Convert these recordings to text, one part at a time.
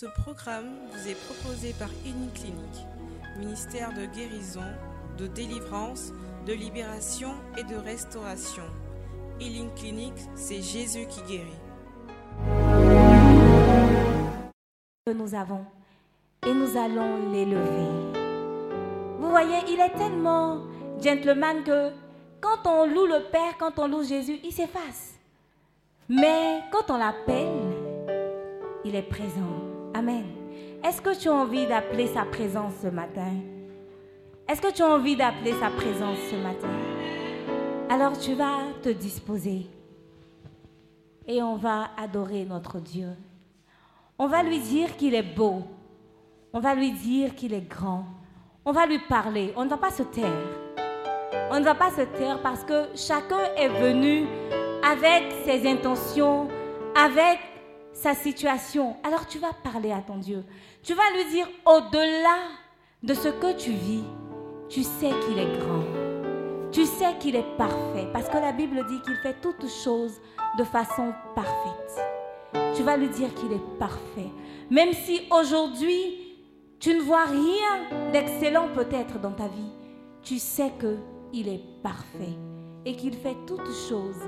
Ce programme vous est proposé par Clinique, ministère de guérison, de délivrance, de libération et de restauration. Healing Clinic, c'est Jésus qui guérit. Nous avons et nous allons l'élever. Vous voyez, il est tellement gentleman que quand on loue le Père, quand on loue Jésus, il s'efface. Mais quand on l'appelle, il est présent. Amen. Est-ce que tu as envie d'appeler sa présence ce matin? Est-ce que tu as envie d'appeler sa présence ce matin? Alors tu vas te disposer et on va adorer notre Dieu. On va lui dire qu'il est beau. On va lui dire qu'il est grand. On va lui parler. On ne va pas se taire. On ne va pas se taire parce que chacun est venu avec ses intentions, avec sa situation. Alors tu vas parler à ton Dieu. Tu vas lui dire, au-delà de ce que tu vis, tu sais qu'il est grand. Tu sais qu'il est parfait. Parce que la Bible dit qu'il fait toutes choses de façon parfaite. Tu vas lui dire qu'il est parfait. Même si aujourd'hui, tu ne vois rien d'excellent peut-être dans ta vie, tu sais qu'il est parfait et qu'il fait toutes choses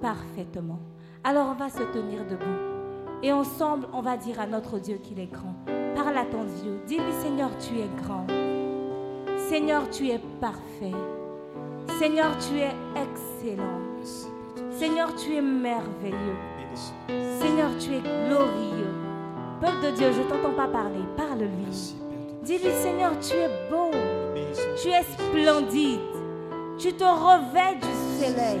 parfaitement. Alors on va se tenir debout. Et ensemble, on va dire à notre Dieu qu'il est grand. Parle à ton Dieu. Dis-lui, Seigneur, tu es grand. Seigneur, tu es parfait. Seigneur, tu es excellent. Seigneur, tu es merveilleux. Seigneur, tu es glorieux. Peuple de Dieu, je ne t'entends pas parler. Parle-lui. Dis-lui, Seigneur, tu es beau. Tu es splendide. Tu te revêts du soleil.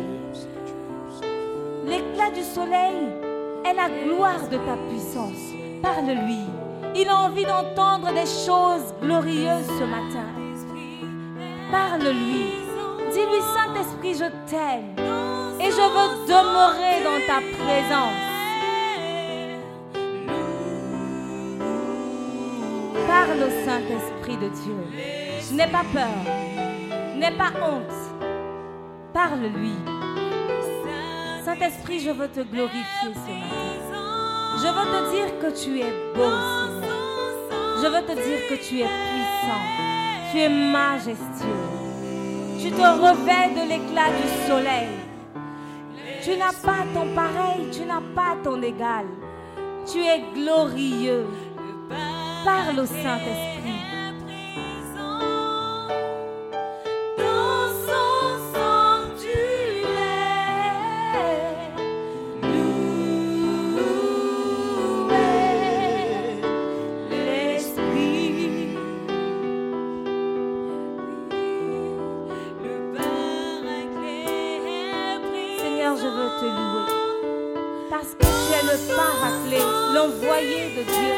L'éclat du soleil est la gloire de ta puissance. Parle-lui. Il a envie d'entendre des choses glorieuses ce matin. Parle-lui. Dis-lui, Saint-Esprit, je t'aime. Et je veux demeurer dans ta présence. Parle au Saint-Esprit de Dieu. N'aie pas peur. N'aie pas honte. Parle-lui. Saint-Esprit, je veux te glorifier ce matin. Je veux te dire que tu es beau, Seigneur. Je veux te dire que tu es puissant. Tu es majestueux. Tu te revêts de l'éclat du soleil. Tu n'as pas ton pareil, tu n'as pas ton égal. Tu es glorieux. Parle au Saint-Esprit. De Dieu.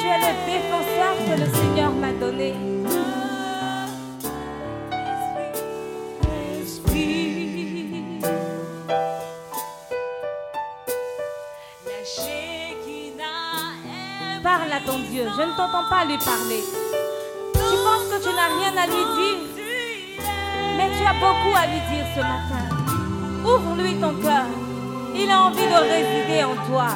Tu es le défenseur que le Seigneur m'a donné. Parle à ton Dieu. Je ne t'entends pas lui parler. Tu penses que tu n'as rien à lui dire. Mais tu as beaucoup à lui dire ce matin. Ouvre-lui ton cœur. Il a envie de résider en toi.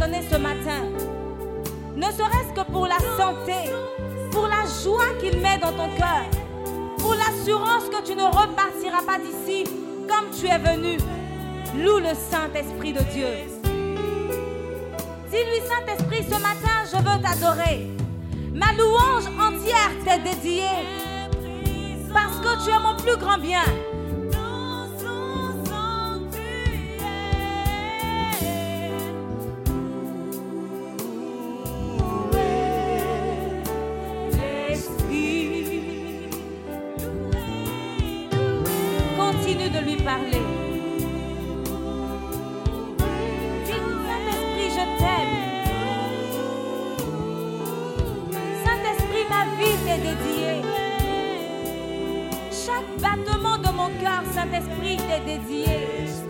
Ce matin. Ne serait-ce que pour la santé. Pour la joie qu'il met dans ton cœur. Pour l'assurance que tu ne repartiras pas d'ici comme tu es venu. Loue le Saint-Esprit de Dieu. Dis-lui, Saint-Esprit, ce matin, je veux t'adorer. Ma louange entière t'est dédiée parce que tu es mon plus grand bien. Battement de mon cœur, Saint-Esprit, t'est dédié.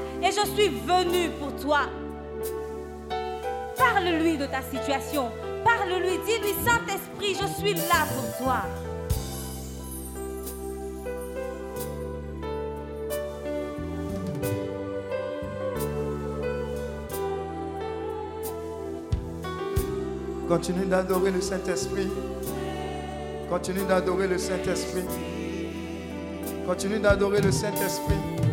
et je suis venu pour toi. Parle-lui de ta situation. Parle-lui, dis-lui, Saint-Esprit, je suis là pour toi. Continue d'adorer le Saint-Esprit. Continue d'adorer le Saint-Esprit. Continue d'adorer le Saint-Esprit.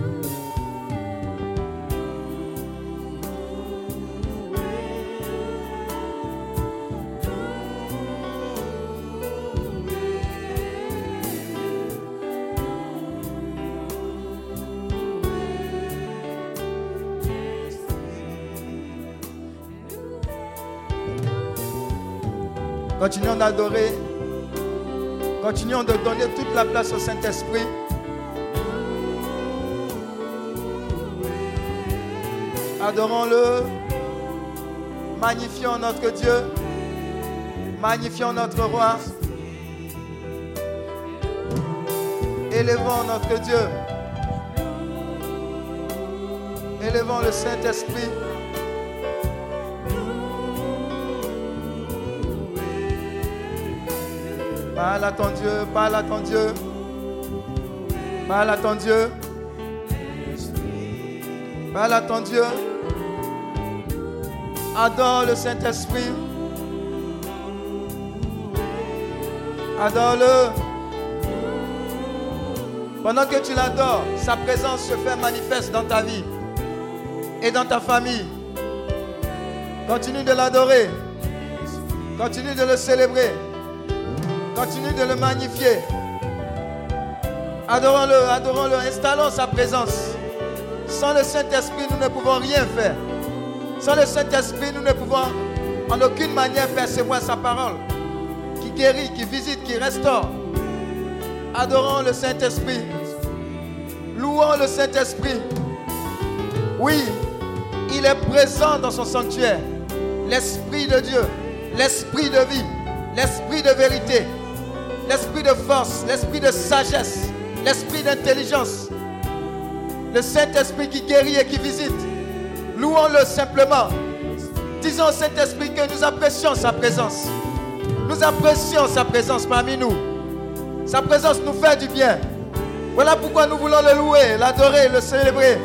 Continuons d'adorer. Continuons de donner toute la place au Saint-Esprit. Adorons-le. Magnifions notre Dieu. Magnifions notre roi. Élevons notre Dieu. Élevons le Saint-Esprit. Parle à ton Dieu, parle à ton Dieu. Parle à ton Dieu. Parle à ton Dieu. Adore le Saint-Esprit. Adore-le. Pendant que tu l'adores, sa présence se fait manifeste dans ta vie et dans ta famille. Continue de l'adorer. Continue de le célébrer. Continue de le magnifier. Adorons-le, adorons-le, installons sa présence. Sans le Saint-Esprit, nous ne pouvons rien faire. Sans le Saint-Esprit, nous ne pouvons en aucune manière percevoir sa parole qui guérit, qui visite, qui restaure. Adorons le Saint-Esprit. Louons le Saint-Esprit. Oui, il est présent dans son sanctuaire. L'Esprit de Dieu l'esprit de vie, l'esprit de vérité, l'esprit de force, l'esprit de sagesse, l'esprit d'intelligence, le Saint-Esprit qui guérit et qui visite. Louons-le simplement. Disons au Saint-Esprit que nous apprécions sa présence. Nous apprécions sa présence parmi nous. Sa présence nous fait du bien. Voilà pourquoi nous voulons le louer, l'adorer, le célébrer.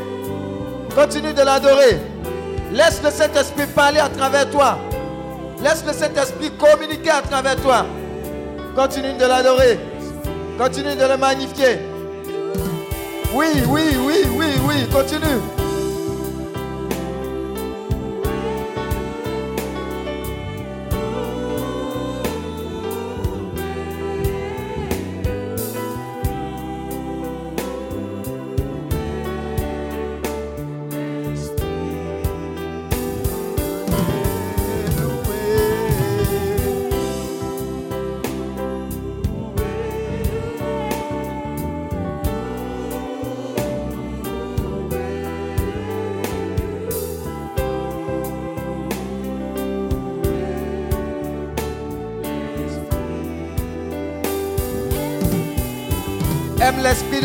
Continue de l'adorer. Laisse le Saint-Esprit parler à travers toi. Laisse le Saint-Esprit communiquer à travers toi. Continue de l'adorer. Continue de le magnifier. Oui, oui, oui, oui, oui. Continue.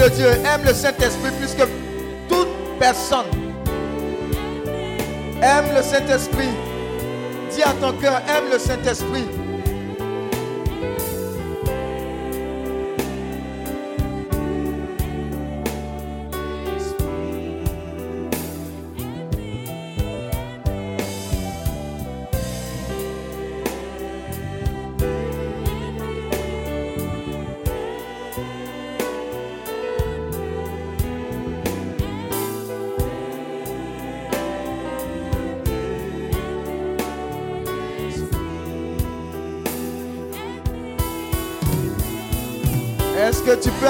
Dieu, aime le Saint-Esprit plus que toute personne. Aime le Saint-Esprit. Dis à ton cœur, aime le Saint-Esprit.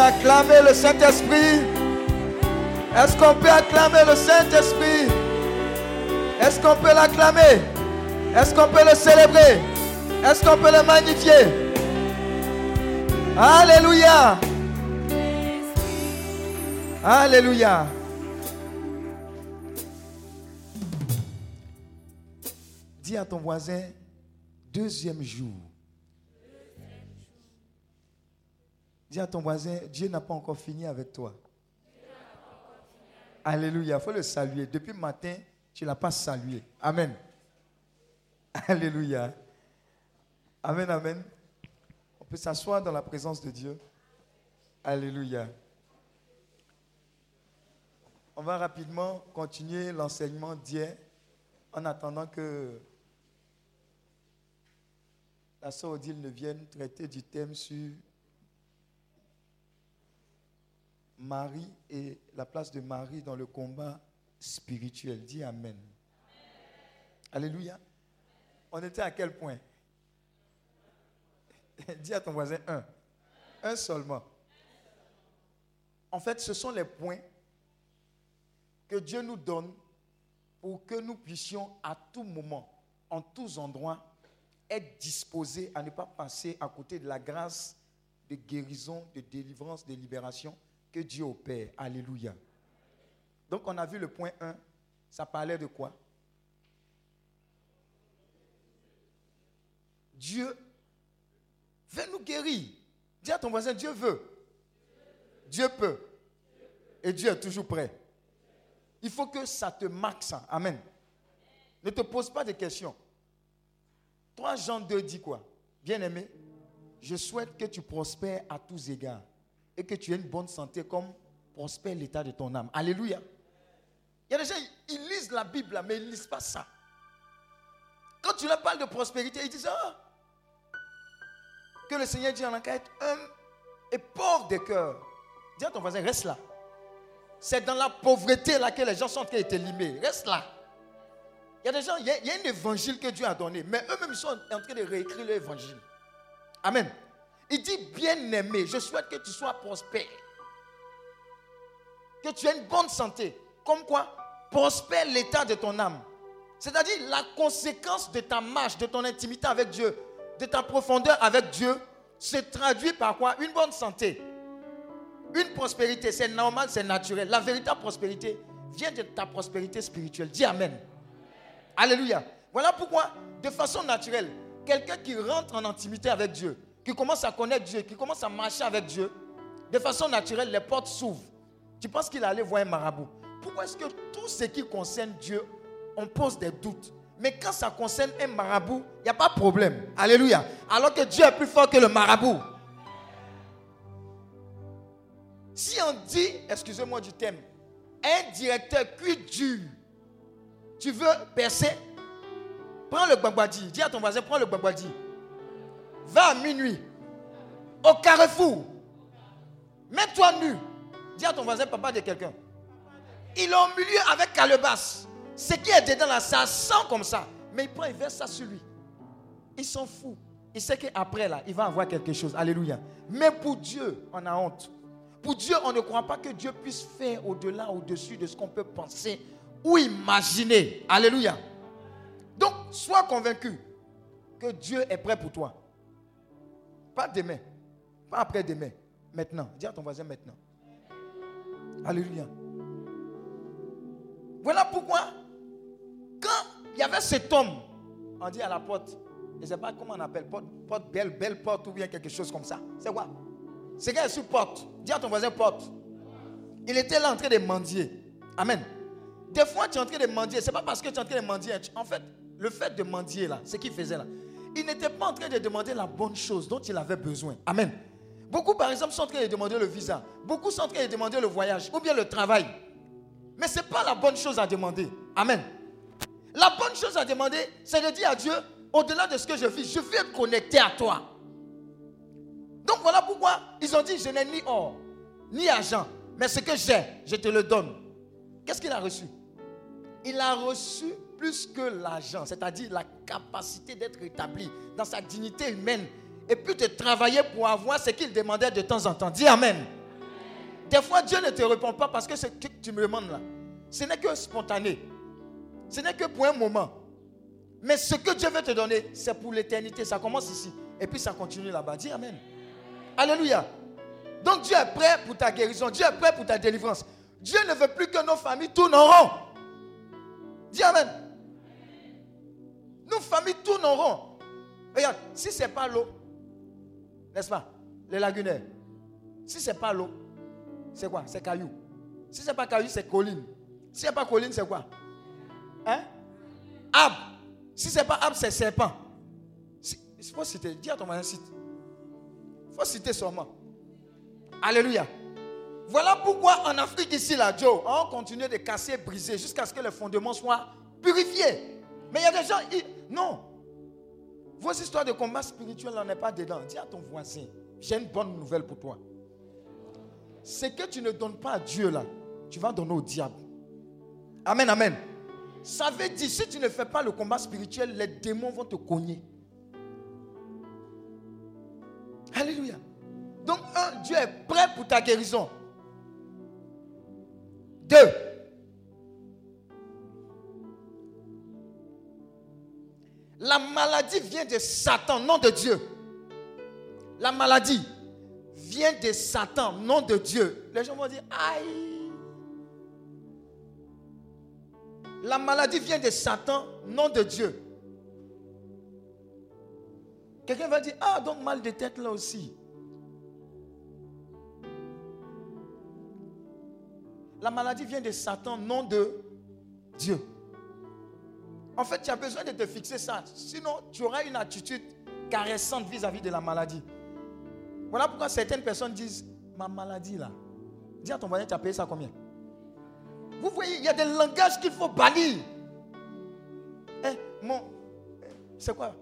Acclamer le Saint-Esprit. Est-ce qu'on peut acclamer le Saint-Esprit? Est-ce qu'on peut l'acclamer? Est-ce qu'on peut le célébrer? Est-ce qu'on peut le magnifier? Alléluia! Alléluia! Dis à ton voisin, deuxième jour. Dis à ton voisin, Dieu n'a pas encore fini avec toi. Alléluia. Il faut le saluer. Depuis le matin, tu ne l'as pas salué. Amen. Alléluia. Amen, amen. On peut s'asseoir dans la présence de Dieu. Alléluia. On va rapidement continuer l'enseignement d'hier en attendant que la sœur Odile ne vienne traiter du thème sur Marie et la place de Marie dans le combat spirituel. Dis Amen. Alléluia. On était à quel point? Dis à ton voisin un. Un seulement. En fait, ce sont les points que Dieu nous donne pour que nous puissions à tout moment, en tous endroits, être disposés à ne pas passer à côté de la grâce de guérison, de délivrance, de libération que Dieu opère. Alléluia. Donc on a vu le point 1. Ça parlait de quoi? Dieu veut nous guérir. Dis à ton voisin, Dieu veut. Dieu peut. Et Dieu est toujours prêt. Il faut que ça te marque ça. Amen. Ne te pose pas de questions. 3 Jean 2 dit quoi? Bien-aimé, je souhaite que tu prospères à tous égards et que tu aies une bonne santé comme prospère l'état de ton âme. Alléluia. Il y a des gens, ils lisent la Bible, mais ils ne lisent pas ça. Quand tu leur parles de prospérité, ils disent ah, que le Seigneur dit en enquête homme et pauvre de cœur. Dis à ton voisin, reste là. C'est dans la pauvreté là que les gens sont en train limés. Reste là. Il y a des gens, il y a, il y a un évangile que Dieu a donné, mais eux-mêmes sont en train de réécrire l'évangile. Amen. Il dit, bien-aimé, je souhaite que tu sois prospère. Que tu aies une bonne santé. Comme quoi Prospère l'état de ton âme. C'est-à-dire la conséquence de ta marche, de ton intimité avec Dieu, de ta profondeur avec Dieu, se traduit par quoi? Une bonne santé. Une prospérité, c'est normal, c'est naturel. La véritable prospérité vient de ta prospérité spirituelle. Dis Amen. Alléluia. Voilà pourquoi, de façon naturelle, quelqu'un qui rentre en intimité avec Dieu, qui commence à connaître Dieu, qui commence à marcher avec Dieu, de façon naturelle, les portes s'ouvrent. Tu penses qu'il allait voir un marabout. Pourquoi est-ce que tout ce qui concerne Dieu, on pose des doutes? Mais quand ça concerne un marabout, il n'y a pas de problème. Alléluia. Alors que Dieu est plus fort que le marabout. Si on dit, excusez-moi du thème, un directeur cuit dur, tu veux percer, prends le babadi. Dis à ton voisin, prends le babadi. Va à minuit, au carrefour. Mets-toi nu. Dis à ton voisin, papa de quelqu'un. Il est au milieu avec calebasse. Ce qui est dedans là, ça sent comme ça. Mais il prend, il verse ça sur lui. Il s'en fout. Il sait qu'après là, il va avoir quelque chose. Alléluia. Mais pour Dieu, on a honte. Pour Dieu, on ne croit pas que Dieu puisse faire au-delà, au-dessus de ce qu'on peut penser ou imaginer. Alléluia. Donc, sois convaincu que Dieu est prêt pour toi. Pas demain, pas après-demain, maintenant. Dis à ton voisin maintenant. Alléluia. Voilà pourquoi quand il y avait cet homme, on dit à la porte, je ne sais pas comment on appelle, porte, belle, belle porte ou bien quelque chose comme ça. C'est quoi? C'est est sur porte. Dis à ton voisin porte. Il était là en train de mendier. Amen. Des fois, tu es en train de mendier. Ce n'est pas parce que tu es en train de mendier. En fait, le fait de mendier là, ce qu'il faisait là, il n'était pas en train de demander la bonne chose dont il avait besoin. Amen. Beaucoup, par exemple, sont en train de demander le visa. Beaucoup sont en train de demander le voyage ou bien le travail. Mais ce n'est pas la bonne chose à demander. Amen. La bonne chose à demander, c'est de dire à Dieu, au-delà de ce que je vis, je veux connecter à toi. Donc voilà pourquoi ils ont dit, je n'ai ni or, ni argent, mais ce que j'ai, je te le donne. Qu'est-ce qu'il a reçu? Il a reçu plus que l'argent, c'est-à-dire la capacité d'être établi dans sa dignité humaine et puis de travailler pour avoir ce qu'il demandait de temps en temps. Dis Amen. Des fois, Dieu ne te répond pas parce que ce que tu me demandes là, ce n'est que spontané. Ce n'est que pour un moment. Mais ce que Dieu veut te donner, c'est pour l'éternité. Ça commence ici. Et puis ça continue là-bas. Dis Amen. Alléluia. Donc Dieu est prêt pour ta guérison. Dieu est prêt pour ta délivrance. Dieu ne veut plus que nos familles tournent en rond. Dis Amen. Nos familles tournent en rond. Regarde, si ce n'est pas l'eau, n'est-ce pas Les lagunaires. Si ce n'est pas l'eau, c'est quoi? C'est caillou. Si ce n'est pas caillou, c'est colline. Si ce n'est pas colline, c'est quoi? Hein? Ab. Si ce n'est pas ab, c'est serpent. Il faut citer. Dis à ton voisin, cite. Il faut citer seulement. Alléluia. Voilà pourquoi en Afrique ici, là, Joe, on continue de casser briser jusqu'à ce que les fondements soient purifiés. Mais il y a des gens, non. Vos histoires de combat spirituel n'en est pas dedans. Dis à ton voisin, j'ai une bonne nouvelle pour toi. Ce que tu ne donnes pas à Dieu là, tu vas donner au diable. Amen, amen. Ça veut dire, si tu ne fais pas le combat spirituel, les démons vont te cogner. Alléluia. Donc, un, Dieu est prêt pour ta guérison. Deux, la maladie vient de Satan, non de Dieu. La maladie vient de Satan, non de Dieu. Les gens vont dire, aïe. La maladie vient de Satan, non de Dieu. Quelqu'un va dire, ah, donc mal de tête là aussi. La maladie vient de Satan, non de Dieu. En fait, tu as besoin de te fixer ça. Sinon, tu auras une attitude caressante vis-à-vis de la maladie. Voilà pourquoi certaines personnes disent, ma maladie là. Dis à ton voisin, tu as payé ça combien? Vous voyez, il y a des langages qu'il faut bannir. Eh, mon, c'est quoi?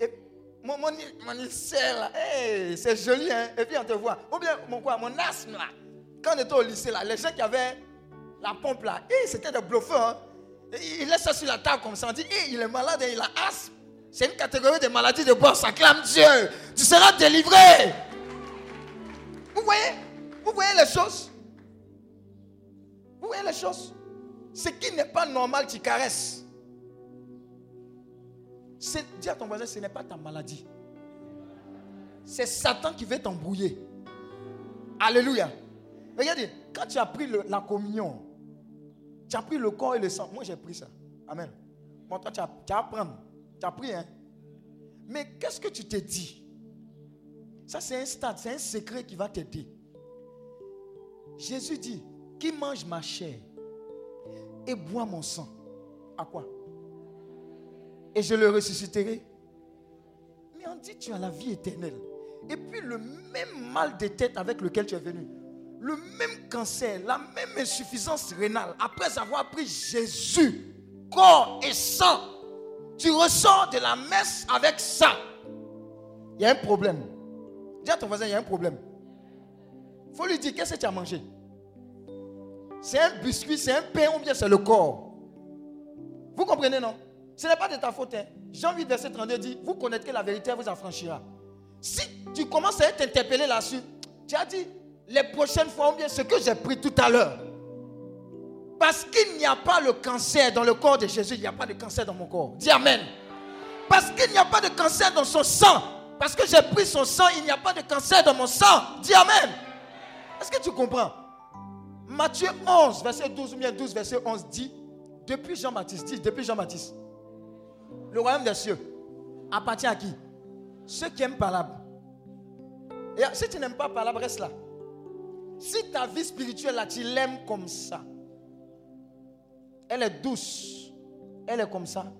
Eh, mon, mon, mon là, eh, c'est joli, hein? Et puis on te voit. Ou bien, mon quoi, mon asthme là. Quand on était au lycée là, les gens qui avaient la pompe là, eh, c'était des bluffeurs. Hein? Il laisse ça sur la table comme ça. Dit, eh, il est malade et il a asthme. C'est une catégorie de maladies de bois. Ça clame Dieu. Tu seras délivré. Vous voyez? Vous voyez les choses? Vous voyez les choses? Ce qui n'est pas normal, tu caresses. Dis à ton voisin, ce n'est pas ta maladie. C'est Satan qui veut t'embrouiller. Alléluia. Regardez, quand tu as pris la communion, tu as pris le corps et le sang. Moi, j'ai pris ça. Amen. Bon, toi, tu as, tu as Tu as pris, hein. Mais qu'est-ce que tu te dis Ça, c'est un stade, c'est un secret qui va t'aider. Jésus dit, qui mange ma chair et boit mon sang, à quoi? Et je le ressusciterai. Mais on dit, tu as la vie éternelle. Et puis le même mal de tête avec lequel tu es venu, le même cancer, la même insuffisance rénale, après avoir pris Jésus, corps et sang, tu ressors de la messe avec ça. Il y a un problème. Dis à ton voisin, il y a un problème. Il faut lui dire, qu'est-ce que tu as mangé? C'est un biscuit, c'est un pain ou bien c'est le corps? Vous comprenez, non? Ce n'est pas de ta faute. Hein. Jean 8, verset 32 dit, vous connaîtrez la vérité, vous affranchira. Si tu commences à t'interpeller là-dessus, tu as dit, les prochaines fois, ou bien ce que j'ai pris tout à l'heure, parce qu'il n'y a pas le cancer dans le corps de Jésus, il n'y a pas de cancer dans mon corps. Dis Amen. Parce qu'il n'y a pas de cancer dans son sang. Parce que j'ai pris son sang, il n'y a pas de cancer dans mon sang. Dis Amen. Est-ce que tu comprends? Matthieu 11, verset 12 ou bien 12, verset 11 dit, depuis Jean-Baptiste, dit, depuis Jean-Baptiste, le royaume des cieux appartient à qui? Ceux qui aiment palabre. Et si tu n'aimes pas palabre, reste là. Si ta vie spirituelle, tu l'aimes comme ça, elle est douce, elle est comme ça,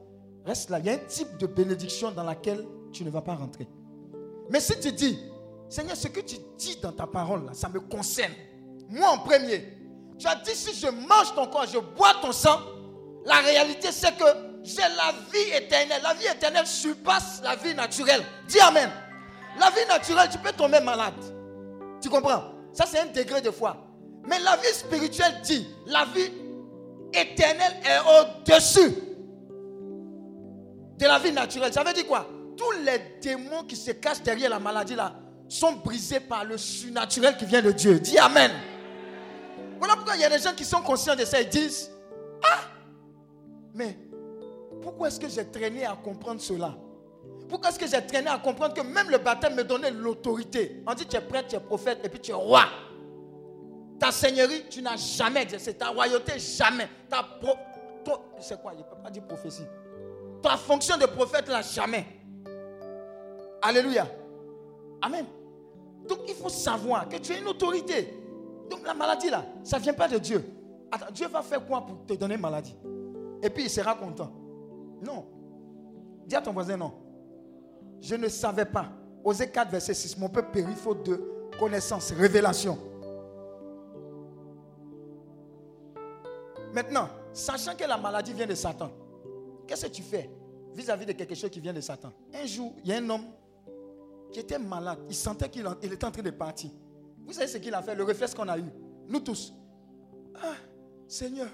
reste là. Il y a un type de bénédiction dans laquelle tu ne vas pas rentrer. Mais si tu dis, Seigneur, ce que tu dis dans ta parole, ça me concerne. Moi en premier. Tu as dit, si je mange ton corps, je bois ton sang, la réalité c'est que j'ai la vie éternelle. La vie éternelle surpasse la vie naturelle. Dis Amen. La vie naturelle, tu peux tomber malade. Tu comprends? Ça, c'est un degré de foi. Mais la vie spirituelle dit, la vie éternelle est au-dessus de la vie naturelle. Ça veut dire quoi? Tous les démons qui se cachent derrière la maladie là sont brisés par le surnaturel qui vient de Dieu. Dis Amen. Voilà pourquoi il y a des gens qui sont conscients de ça et disent Ah Mais pourquoi est-ce que j'ai traîné à comprendre cela? Pourquoi est-ce que j'ai traîné à comprendre que même le baptême me donnait l'autorité On dit tu es prêtre, tu es prophète et puis tu es roi. Ta seigneurie, tu n'as jamais exercé. Ta royauté, jamais. Ta pro... C'est quoi? Il ne peut pas dire prophétie. Ta fonction de prophète, là, jamais. Alléluia. Amen. Donc il faut savoir que tu as une autorité. Donc la maladie, là, ça ne vient pas de Dieu. Attends, Dieu va faire quoi pour te donner maladie? Et puis il sera content. Non. Dis à ton voisin non. Je ne savais pas. Osée 4, verset 6. Mon peuple périt faute de connaissance, révélation. Maintenant, sachant que la maladie vient de Satan, qu'est-ce que tu fais vis-à-vis de quelque chose qui vient de Satan? Un jour, il y a un homme qui était malade. Il sentait qu'il était en train de partir. Vous savez ce qu'il a fait? Le réflexe qu'on a eu, nous tous. Ah, Seigneur,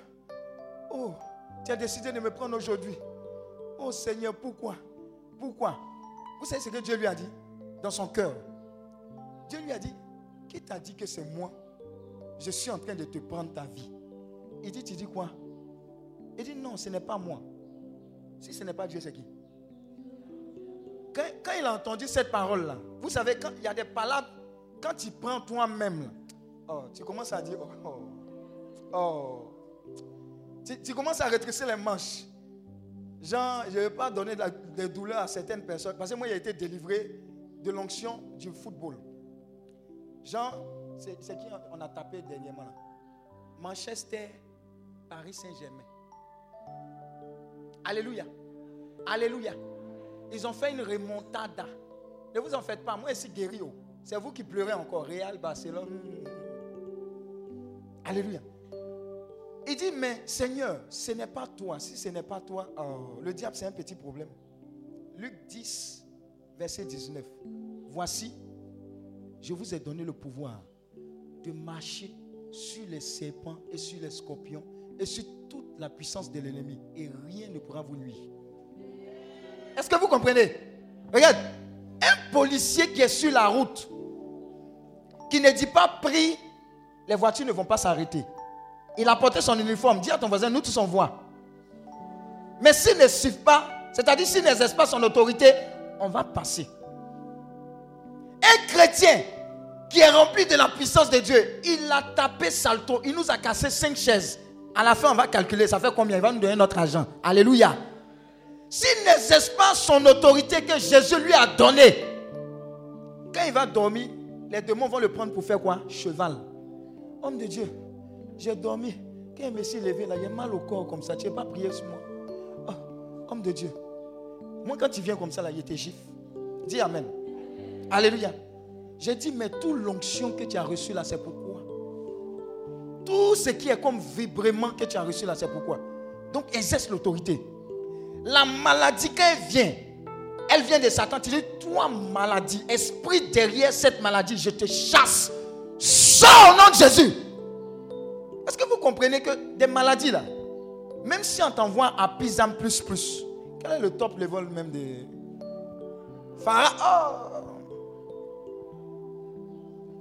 oh, tu as décidé de me prendre aujourd'hui. Oh Seigneur, pourquoi? Pourquoi? Vous savez ce que Dieu lui a dit dans son cœur? Dieu lui a dit, qui t'a dit que c'est moi? Je suis en train de te prendre ta vie. Il dit, tu dis quoi? Il dit, non, ce n'est pas moi. Si ce n'est pas Dieu, c'est qui? Quand, il a entendu cette parole-là, vous savez, quand il y a des palabres, quand tu prends toi-même, oh, tu commences à dire, oh, oh, oh. Tu, commences à rétrécir les manches. Genre, je ne vais pas donner des douleurs à certaines personnes, parce que moi, a été délivré de l'onction du football. Jean, c'est qui on a tapé dernièrement Manchester Paris Saint-Germain. Alléluia. Alléluia. Ils ont fait une remontada. Ne vous en faites pas. Moi, ici, guéri. Oh. C'est vous qui pleurez encore. Real, Barcelone. Alléluia. Il dit, mais Seigneur, ce n'est pas toi. Si ce n'est pas toi, oh, le diable, c'est un petit problème. Luc 10, verset 19. Voici, je vous ai donné le pouvoir de marcher sur les serpents et sur les scorpions et sur toute la puissance de l'ennemi. Et rien ne pourra vous nuire. Est-ce que vous comprenez? Regarde, un policier qui est sur la route, qui ne dit pas pris, les voitures ne vont pas s'arrêter. Il a porté son uniforme. Dis à ton voisin, nous tous on voit. Mais s'il ne suit pas, c'est-à-dire s'il n'exerce pas son autorité, on va passer. Un chrétien qui est rempli de la puissance de Dieu, il a tapé salto, il nous a cassé cinq chaises. À la fin, on va calculer, ça fait combien? Il va nous donner notre argent. Alléluia. S'il n'exerce pas son autorité que Jésus lui a donnée. Quand il va dormir, les démons vont le prendre pour faire quoi? Cheval. Homme de Dieu, j'ai dormi. Quand il me suis levé, là, il y a mal au corps comme ça. Tu n'as pas prié sur moi. Oh, homme de Dieu. Moi, quand tu viens comme ça, là, il te gifle. Dis Amen. Alléluia. J'ai dit, mais toute l'onction que tu as reçue là, c'est pourquoi? Tout ce qui est comme vibrement que tu as reçu là, c'est pourquoi? Donc, exerce l'autorité. La maladie, quand elle vient, elle vient de Satan. Tu dis, toi, maladie, esprit derrière cette maladie, je te chasse. Sors au nom de Jésus. Comprenez que des maladies là, même si on t'envoie à Pisam plus plus, quel est le top level même de Farah oh!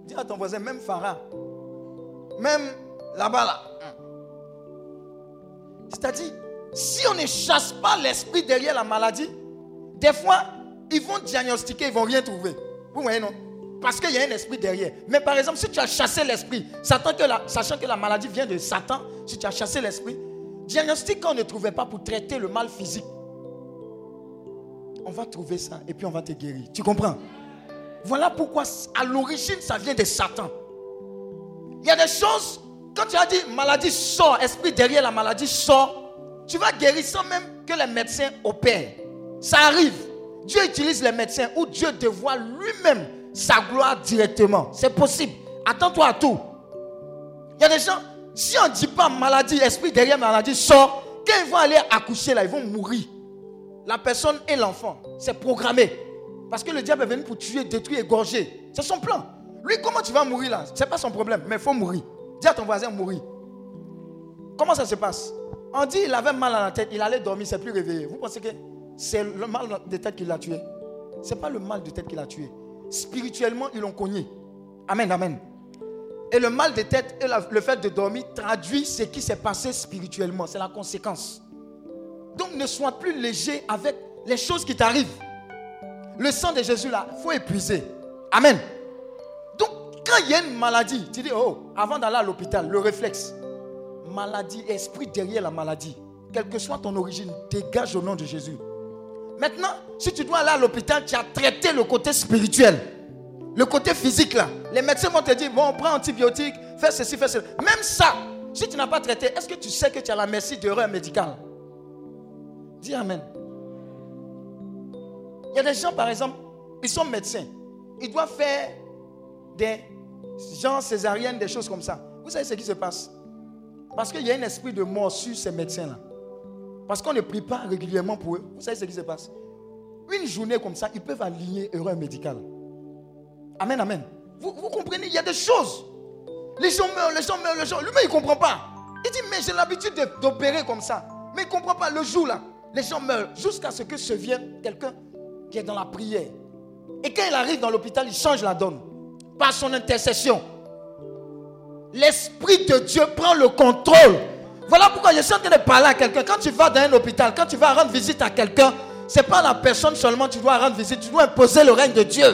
Dis à ton voisin, même Farah, même là-bas là. C'est-à-dire, si on ne chasse pas l'esprit derrière la maladie, des fois, ils vont diagnostiquer, ils vont rien trouver. Vous voyez, non? Parce qu'il y a un esprit derrière. Mais par exemple, si tu as chassé l'esprit, sachant que la maladie vient de Satan, si tu as chassé l'esprit, diagnostic qu'on ne trouvait pas pour traiter le mal physique, on va trouver ça et puis on va te guérir. Tu comprends? Voilà pourquoi à l'origine ça vient de Satan. Il y a des choses, quand tu as dit maladie sort, esprit derrière la maladie sort, tu vas guérir sans même que les médecins opèrent. Ça arrive. Dieu utilise les médecins ou Dieu dévoile lui-même sa gloire directement. C'est possible. Attends-toi à tout. Il y a des gens, si on ne dit pas maladie, esprit derrière maladie sort, quand ils vont aller accoucher là, ils vont mourir la personne et l'enfant. C'est programmé. Parce que le diable est venu pour tuer, détruire, égorger. C'est son plan. Lui, comment tu vas mourir là? Ce n'est pas son problème, mais il faut mourir. Dis à ton voisin mourir. Comment ça se passe? On dit il avait mal à la tête, il allait dormir, il s'est plus réveillé. Vous pensez que c'est le mal de tête qui l'a tué? Ce n'est pas le mal de tête qui l'a tué. Spirituellement, ils l'ont cogné. Amen, amen. Et le mal de tête et le fait de dormir traduit ce qui s'est passé spirituellement. C'est la conséquence. Donc ne sois plus léger avec les choses qui t'arrivent. Le sang de Jésus là, il faut épuiser. Amen. Donc quand il y a une maladie, tu dis, oh, avant d'aller à l'hôpital, le réflexe, maladie, esprit derrière la maladie, quelle que soit ton origine, dégage au nom de Jésus. Maintenant, si tu dois aller à l'hôpital, tu as traité le côté spirituel. Le côté physique là. Les médecins vont te dire, bon, on prend antibiotiques, fais ceci, fais cela. Même ça, si tu n'as pas traité, est-ce que tu sais que tu as la merci d'erreur médicale? Dis Amen. Il y a des gens, par exemple, ils sont médecins. Ils doivent faire des gens césariennes, des choses comme ça. Vous savez ce qui se passe? Parce qu'il y a un esprit de mort sur ces médecins-là. Parce qu'on ne prie pas régulièrement pour eux. Vous savez ce qui se passe? Une journée comme ça, ils peuvent aligner erreur médicale. Amen, amen. Vous, vous comprenez? Il y a des choses. Les gens meurent, les gens meurent, les gens. Lui-même, il ne comprend pas. Il dit, mais j'ai l'habitude d'opérer comme ça. Mais il ne comprend pas. Le jour là, les gens meurent jusqu'à ce que se vienne quelqu'un qui est dans la prière. Et quand il arrive dans l'hôpital, il change la donne. Par son intercession. L'Esprit de Dieu prend le contrôle. Voilà pourquoi je suis en train de parler à quelqu'un. Quand tu vas dans un hôpital, quand tu vas rendre visite à quelqu'un, ce n'est pas la personne seulement que tu dois rendre visite, tu dois imposer le règne de Dieu.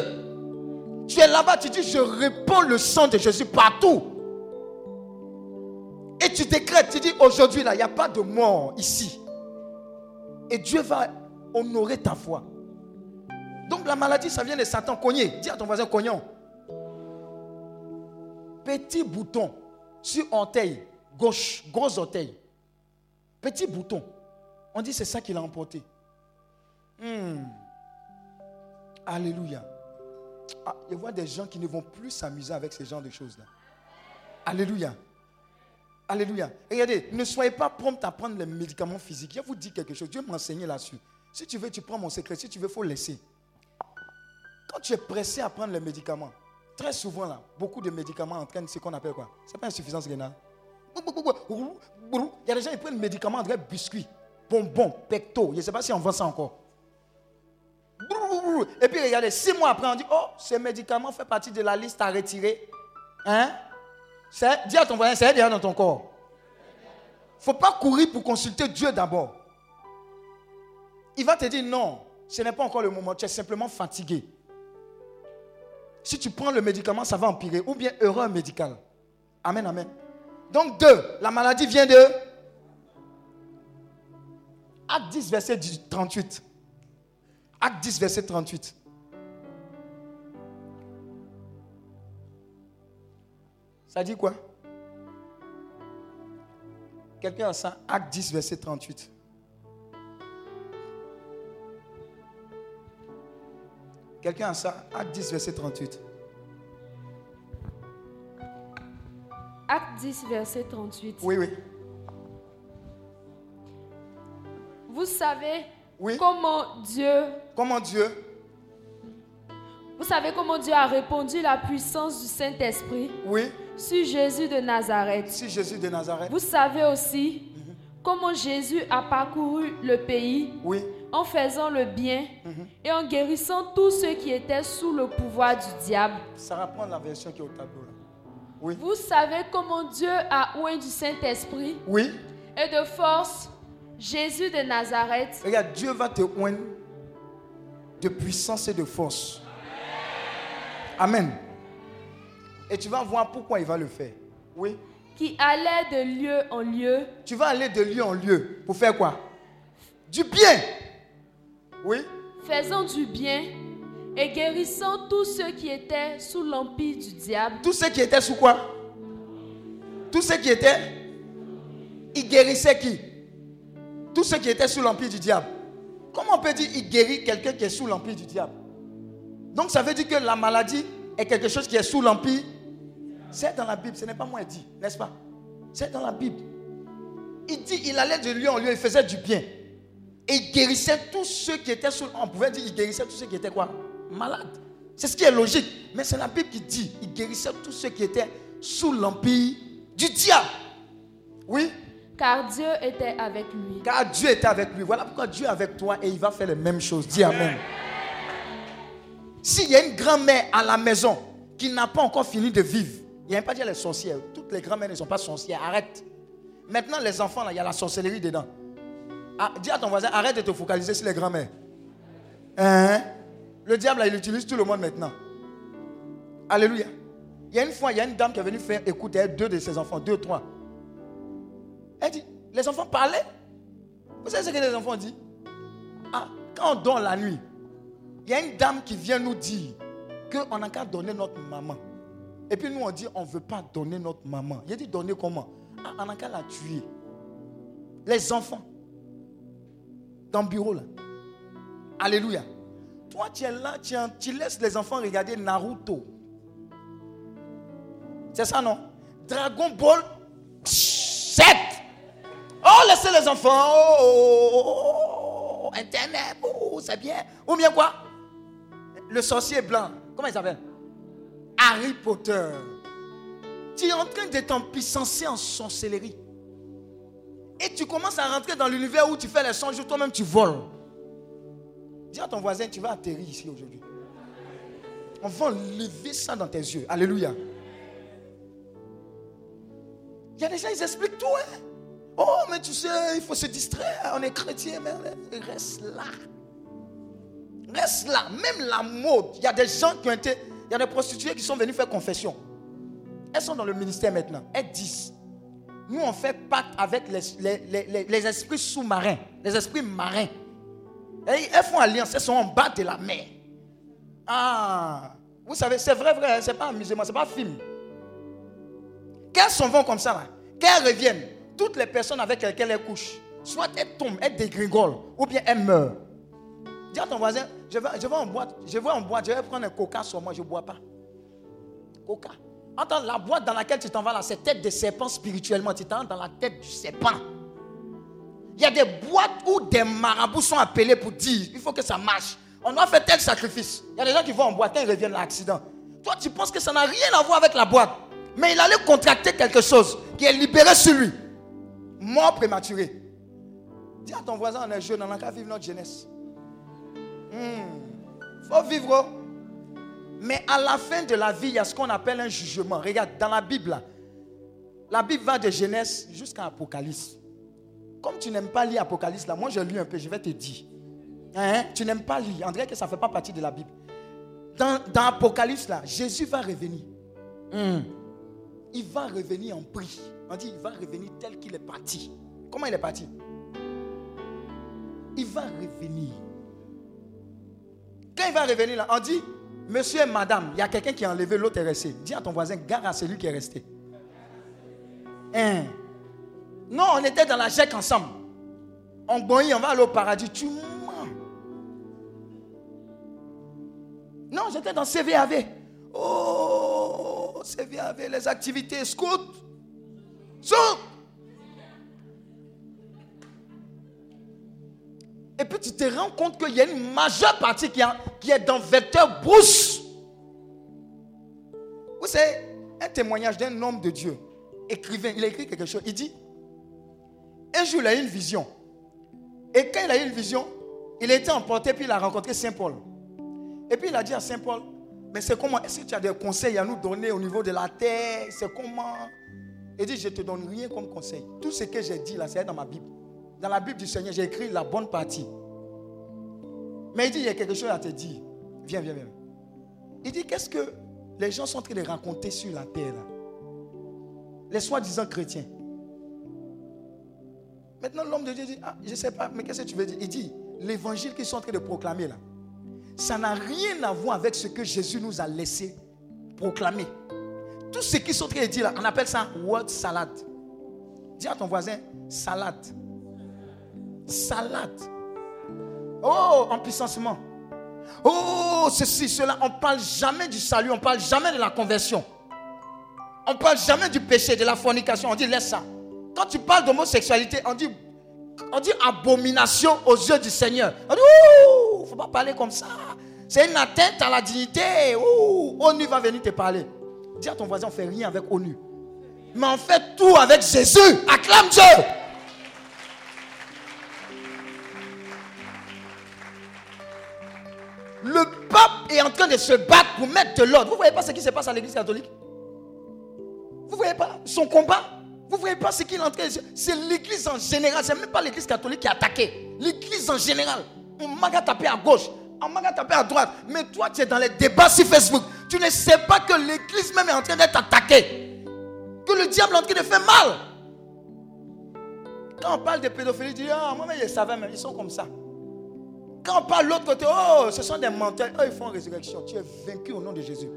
Tu es là-bas, tu dis, je réponds le sang de Jésus partout. Et tu décrètes, tu dis, aujourd'hui, là, il n'y a pas de mort ici. Et Dieu va honorer ta foi. Donc la maladie, ça vient de Satan. Cogné. Dis à ton voisin, cognon. Petit bouton sur orteil gauche, gros orteil. Petit bouton. On dit c'est ça qu'il a emporté. Hmm. Alléluia. Ah, je vois des gens qui ne vont plus s'amuser avec ce genre de choses-là. Alléluia. Alléluia. regardez, ne soyez pas prompt à prendre les médicaments physiques. Je vous dis quelque chose. Dieu m'a enseigné là-dessus. Si tu veux, tu prends mon secret. Si tu veux, il faut laisser. Quand tu es pressé à prendre les médicaments, très souvent, là, beaucoup de médicaments entraînent ce qu'on appelle quoi? Ce n'est pas insuffisance rénale. Il y a des gens qui prennent des médicaments, André, biscuits, bonbons, pecto. Je ne sais pas si on vend ça encore. Et puis regardez, six mois après, on dit Oh, ce médicament fait partie de la liste à retirer. Hein? Dis à ton voisin, c'est derrière dans ton corps. Il ne faut pas courir pour consulter Dieu d'abord. Il va te dire non, ce n'est pas encore le moment, tu es simplement fatigué. Si tu prends le médicament, ça va empirer. Ou bien erreur médicale. Amen, amen. Donc, deux, la maladie vient de. Acte 10, verset 38. Acte 10, verset 38. Ça dit quoi? Quelqu'un a ça Acte 10, verset 38. Quelqu'un a ça Acte 10, verset 38. Acte 10, verset 38. Oui, oui. Vous savez Oui. comment Dieu, Comment Dieu vous savez comment Dieu a répandu la puissance du Saint-Esprit Oui. sur Jésus de Nazareth. Si Jésus de Nazareth. Vous savez aussi comment Jésus a parcouru le pays Oui. en faisant le bien et en guérissant tous ceux qui étaient sous le pouvoir du diable. Ça reprend la version qui est au tableau là. Oui. Vous savez comment Dieu a oint du Saint-Esprit? Oui. et de force Jésus de Nazareth Regarde, Dieu va te oindre de puissance et de force. Amen. Et tu vas voir pourquoi il va le faire. Oui. qui allait de lieu en lieu Tu vas aller de lieu en lieu pour faire quoi? Du bien. Oui. faisant du bien et guérissant tous ceux qui étaient sous l'empire du diable, Tous ceux qui étaient sous quoi? Tous ceux qui étaient? Il guérissait qui? Tous ceux qui étaient sous l'empire du diable. Comment on peut dire il guérit quelqu'un qui est sous l'empire du diable? Donc ça veut dire que la maladie est quelque chose qui est sous l'empire. C'est dans la Bible, ce n'est pas moi qui dit, n'est-ce pas? C'est dans la Bible. Il dit il allait de lieu en lieu, il faisait du bien. Et il guérissait tous ceux qui étaient sous. On pouvait dire il guérissait tous ceux qui étaient quoi? Malades. C'est ce qui est logique. Mais c'est la Bible qui dit il guérissait tous ceux qui étaient sous l'empire du diable. Oui, car Dieu était avec lui. car Dieu était avec lui. Voilà pourquoi Dieu est avec toi et il va faire les mêmes choses. Dis Amen. S'il y a une grand-mère à la maison qui n'a pas encore fini de vivre, il n'y a pas dire les sorcières. Toutes les grand-mères ne sont pas sorcières. Arrête. Maintenant, les enfants, là, il y a la sorcellerie dedans. Ah, dis à ton voisin, arrête de te focaliser sur les grand-mères. Hein? Le diable, il utilise tout le monde maintenant. Alléluia. Il y a une fois, il y a une dame qui est venue faire écouter deux de ses enfants, deux, trois. Elle dit, les enfants parlaient. Vous savez ce que les enfants disent? Ah, quand on dort la nuit, il y a une dame qui vient nous dire qu'on n'a qu'à donner notre maman. Et puis nous, on dit, on ne veut pas donner notre maman. Il a dit, donner comment? Ah, on n'a qu'à la tuer. Les enfants. Dans le bureau, là. Alléluia. Toi, tu es là, tu, tu laisses les enfants regarder Naruto. C'est ça, non? Dragon Ball 7. Oh, laissez les enfants. Oh, oh, oh, oh, Internet, oh, c'est bien. Ou bien quoi? Le sorcier blanc. Comment il s'appelle? Harry Potter. Tu es en train de t'empuissancer en sorcellerie. Et tu commences à rentrer dans l'univers où tu fais les 100 jours, toi-même tu voles. Dis à ton voisin, tu vas atterrir ici aujourd'hui. On va lever ça dans tes yeux. Alléluia. Il y a des gens, ils expliquent tout. hein. Oh, mais tu sais, il faut se distraire. On est chrétien, mais reste là. Reste là. Même la mode. Il y a des gens qui ont été. Il y a des prostituées qui sont venues faire confession. Elles sont dans le ministère maintenant. Elles disent Nous, on fait pacte avec les, les- les- les- les esprits sous-marins, les esprits marins. Et elles font alliance. Elles sont en bas de la mer. Ah, vous savez, c'est vrai, vrai. hein, C'est pas amusement, c'est pas film. Qu'elles s'en vont comme ça, là, qu'elles reviennent, toutes les personnes avec lesquelles elles couchent, soit elles tombent, elles dégringolent, ou bien elles meurent. Dis à ton voisin, je vais, je en boîte, je vais en boîte, je vais prendre un coca sur moi, je ne bois pas. Coca. Entends, la boîte dans laquelle tu t'en vas là, c'est tête de serpent spirituellement. Tu t'en dans la tête du serpent. Il y a des boîtes où des marabouts sont appelés pour dire il faut que ça marche. On doit faire tel sacrifice. Il y a des gens qui vont en boîte quand ils reviennent de l'accident. Toi, tu penses que ça n'a rien à voir avec la boîte. Mais il allait contracter quelque chose qui est libéré sur lui. Mort prématurée. Dis à ton voisin, on est jeune, on n'a qu'à vivre notre jeunesse. Il faut vivre. oh. Mais à la fin de la vie, il y a ce qu'on appelle un jugement. Regarde, dans la Bible, la Bible va de Genèse jusqu'à Apocalypse. Comme tu n'aimes pas lire Apocalypse, là, moi je lis un peu, je vais te dire. Hein? Tu n'aimes pas lire. On dirait que ça ne fait pas partie de la Bible. Dans, Apocalypse, là, Jésus va revenir. Hmm. Il va revenir en prix. On dit, il va revenir tel qu'il est parti. Comment il est parti? Il va revenir. Quand il va revenir là, on dit, monsieur et madame, il y a quelqu'un qui a enlevé, l'autre est resté. Dis à ton voisin, gare à celui qui est resté. Hein? Non, on était dans la GEC ensemble. On bonne, on va aller au paradis. Tu mens. Non, j'étais dans CVAV. Oh, CVAV, les activités scout. Scout. Et puis tu te rends compte qu'il y a une majeure partie qui, qui est dans vecteur brousse. Vous savez, un témoignage d'un homme de Dieu, écrivain, il a écrit quelque chose. Il dit, un jour il a eu une vision. Et quand il a eu une vision, il a été emporté, puis il a rencontré Saint Paul. Et puis il a dit à Saint Paul, mais c'est comment Est-ce que tu as des conseils à nous donner au niveau de la terre? C'est comment Il dit, je ne te donne rien comme conseil. Tout ce que j'ai dit là, c'est dans ma Bible. Dans la Bible du Seigneur, j'ai écrit la bonne partie. Mais il dit, il y a quelque chose à te dire. Viens, viens, viens. Il dit, qu'est-ce que les gens sont en train de raconter sur la terre Les soi-disant chrétiens. Maintenant, l'homme de Dieu dit, ah, je ne sais pas, mais qu'est-ce que tu veux dire? Il dit, l'évangile qu'ils sont en train de proclamer là, ça n'a rien à voir avec ce que Jésus nous a laissé proclamer. Tout ce qu'ils sont en train de dire là, on appelle ça word salade. Dis à ton voisin, salade. Salade. Oh, empuissancement. Oh, ceci, cela. On ne parle jamais du salut, on ne parle jamais de la conversion. On ne parle jamais du péché, de la fornication. On dit laisse ça. Quand tu parles d'homosexualité, on dit, on dit abomination aux yeux du Seigneur. On dit, ne faut pas parler comme ça. C'est une atteinte à la dignité. Ouh, ONU va venir te parler. Dis à ton voisin, on fait rien avec ONU. Mais on fait tout avec Jésus. Acclame Dieu. Le pape est en train de se battre pour mettre de l'ordre. Vous voyez pas ce qui se passe à l'église catholique? Vous voyez pas son combat? Vous ne voyez pas ce qu'il est en train de C'est l'église en général. Ce n'est même pas l'église catholique qui est attaquée. L'église en général. On m'a tapé à gauche. On m'a tapé à droite. Mais toi, tu es dans les débats sur Facebook. Tu ne sais pas que l'église même est en train d'être attaquée. Que le diable est en train de faire mal. Quand on parle de pédophilie, tu dis, ah, moi, je savais, mais ils sont comme ça. Quand on parle de l'autre côté, oh, ce sont des menteurs. Eux, ils font résurrection. Tu es vaincu au nom de Jésus.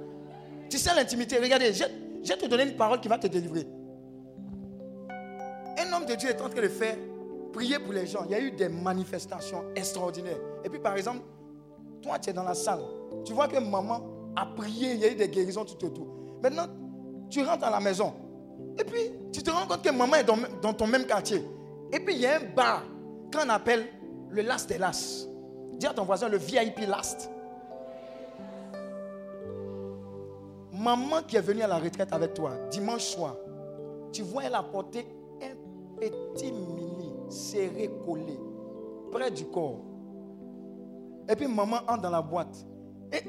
Tu sais l'intimité. Regardez, je, vais te donner une parole qui va te délivrer. Un homme de Dieu est en train de faire prier pour les gens. Il y a eu des manifestations extraordinaires. Et puis, par exemple, toi, tu es dans la salle. Tu vois que maman a prié. Il y a eu des guérisons tout autour. Maintenant, tu rentres à la maison. Et puis, tu te rends compte que maman est dans, ton même quartier. Et puis, il y a un bar qu'on appelle le Last des Las. Dis à ton voisin le VIP last. Maman qui est venue à la retraite avec toi dimanche soir, tu vois, elle a porté un petit mini serré collé près du corps. Et puis maman entre dans la boîte. Et,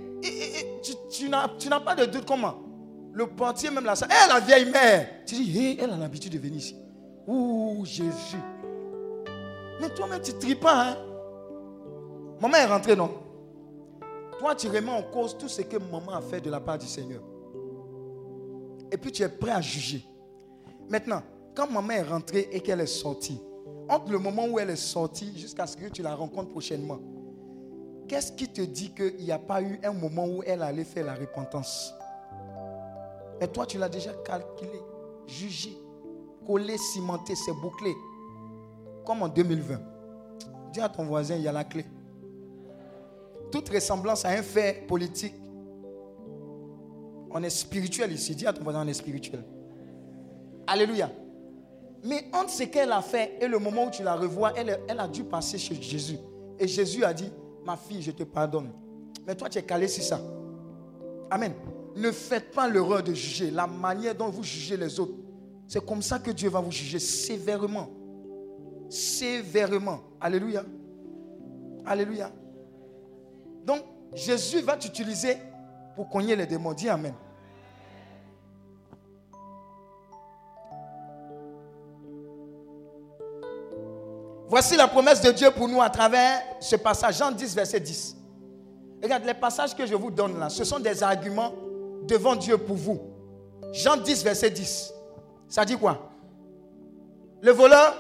tu, n'as pas de doute comment? Le portier, même la salle. Eh, la vieille mère Tu dis, elle a l'habitude de venir ici. Ouh, Jésus. Mais toi-même, tu ne pas. Hein? Maman est rentrée, non? Toi, tu remets en cause tout ce que maman a fait de la part du Seigneur. Et puis tu es prêt à juger. Maintenant, quand maman est rentrée et qu'elle est sortie, entre le moment où elle est sortie jusqu'à ce que tu la rencontres prochainement, qu'est-ce qui te dit qu'il n'y a pas eu un moment où elle allait faire la repentance? Et toi, tu l'as déjà calculé, jugé, collé, cimenté, c'est bouclé. Comme en 2020. Dis à ton voisin, il y a la clé toute ressemblance à un fait politique. On est spirituel ici. Dis à ton voisin, on est spirituel. Alléluia. Mais entre ce qu'elle a fait et le moment où tu la revois, elle, a dû passer chez Jésus. Et Jésus a dit, ma fille, je te pardonne. Mais toi, tu es calé sur ça. Amen. Ne faites pas l'erreur de juger. La manière dont vous jugez les autres, c'est comme ça que Dieu va vous juger sévèrement. Sévèrement. Alléluia. Alléluia. Donc, Jésus va t'utiliser pour cogner les démons. Dis Amen. Voici la promesse de Dieu pour nous à travers ce passage, Jean 10, verset 10. Regarde, les passages que je vous donne là, ce sont des arguments devant Dieu pour vous. Jean 10, verset 10. Ça dit quoi? Le voleur,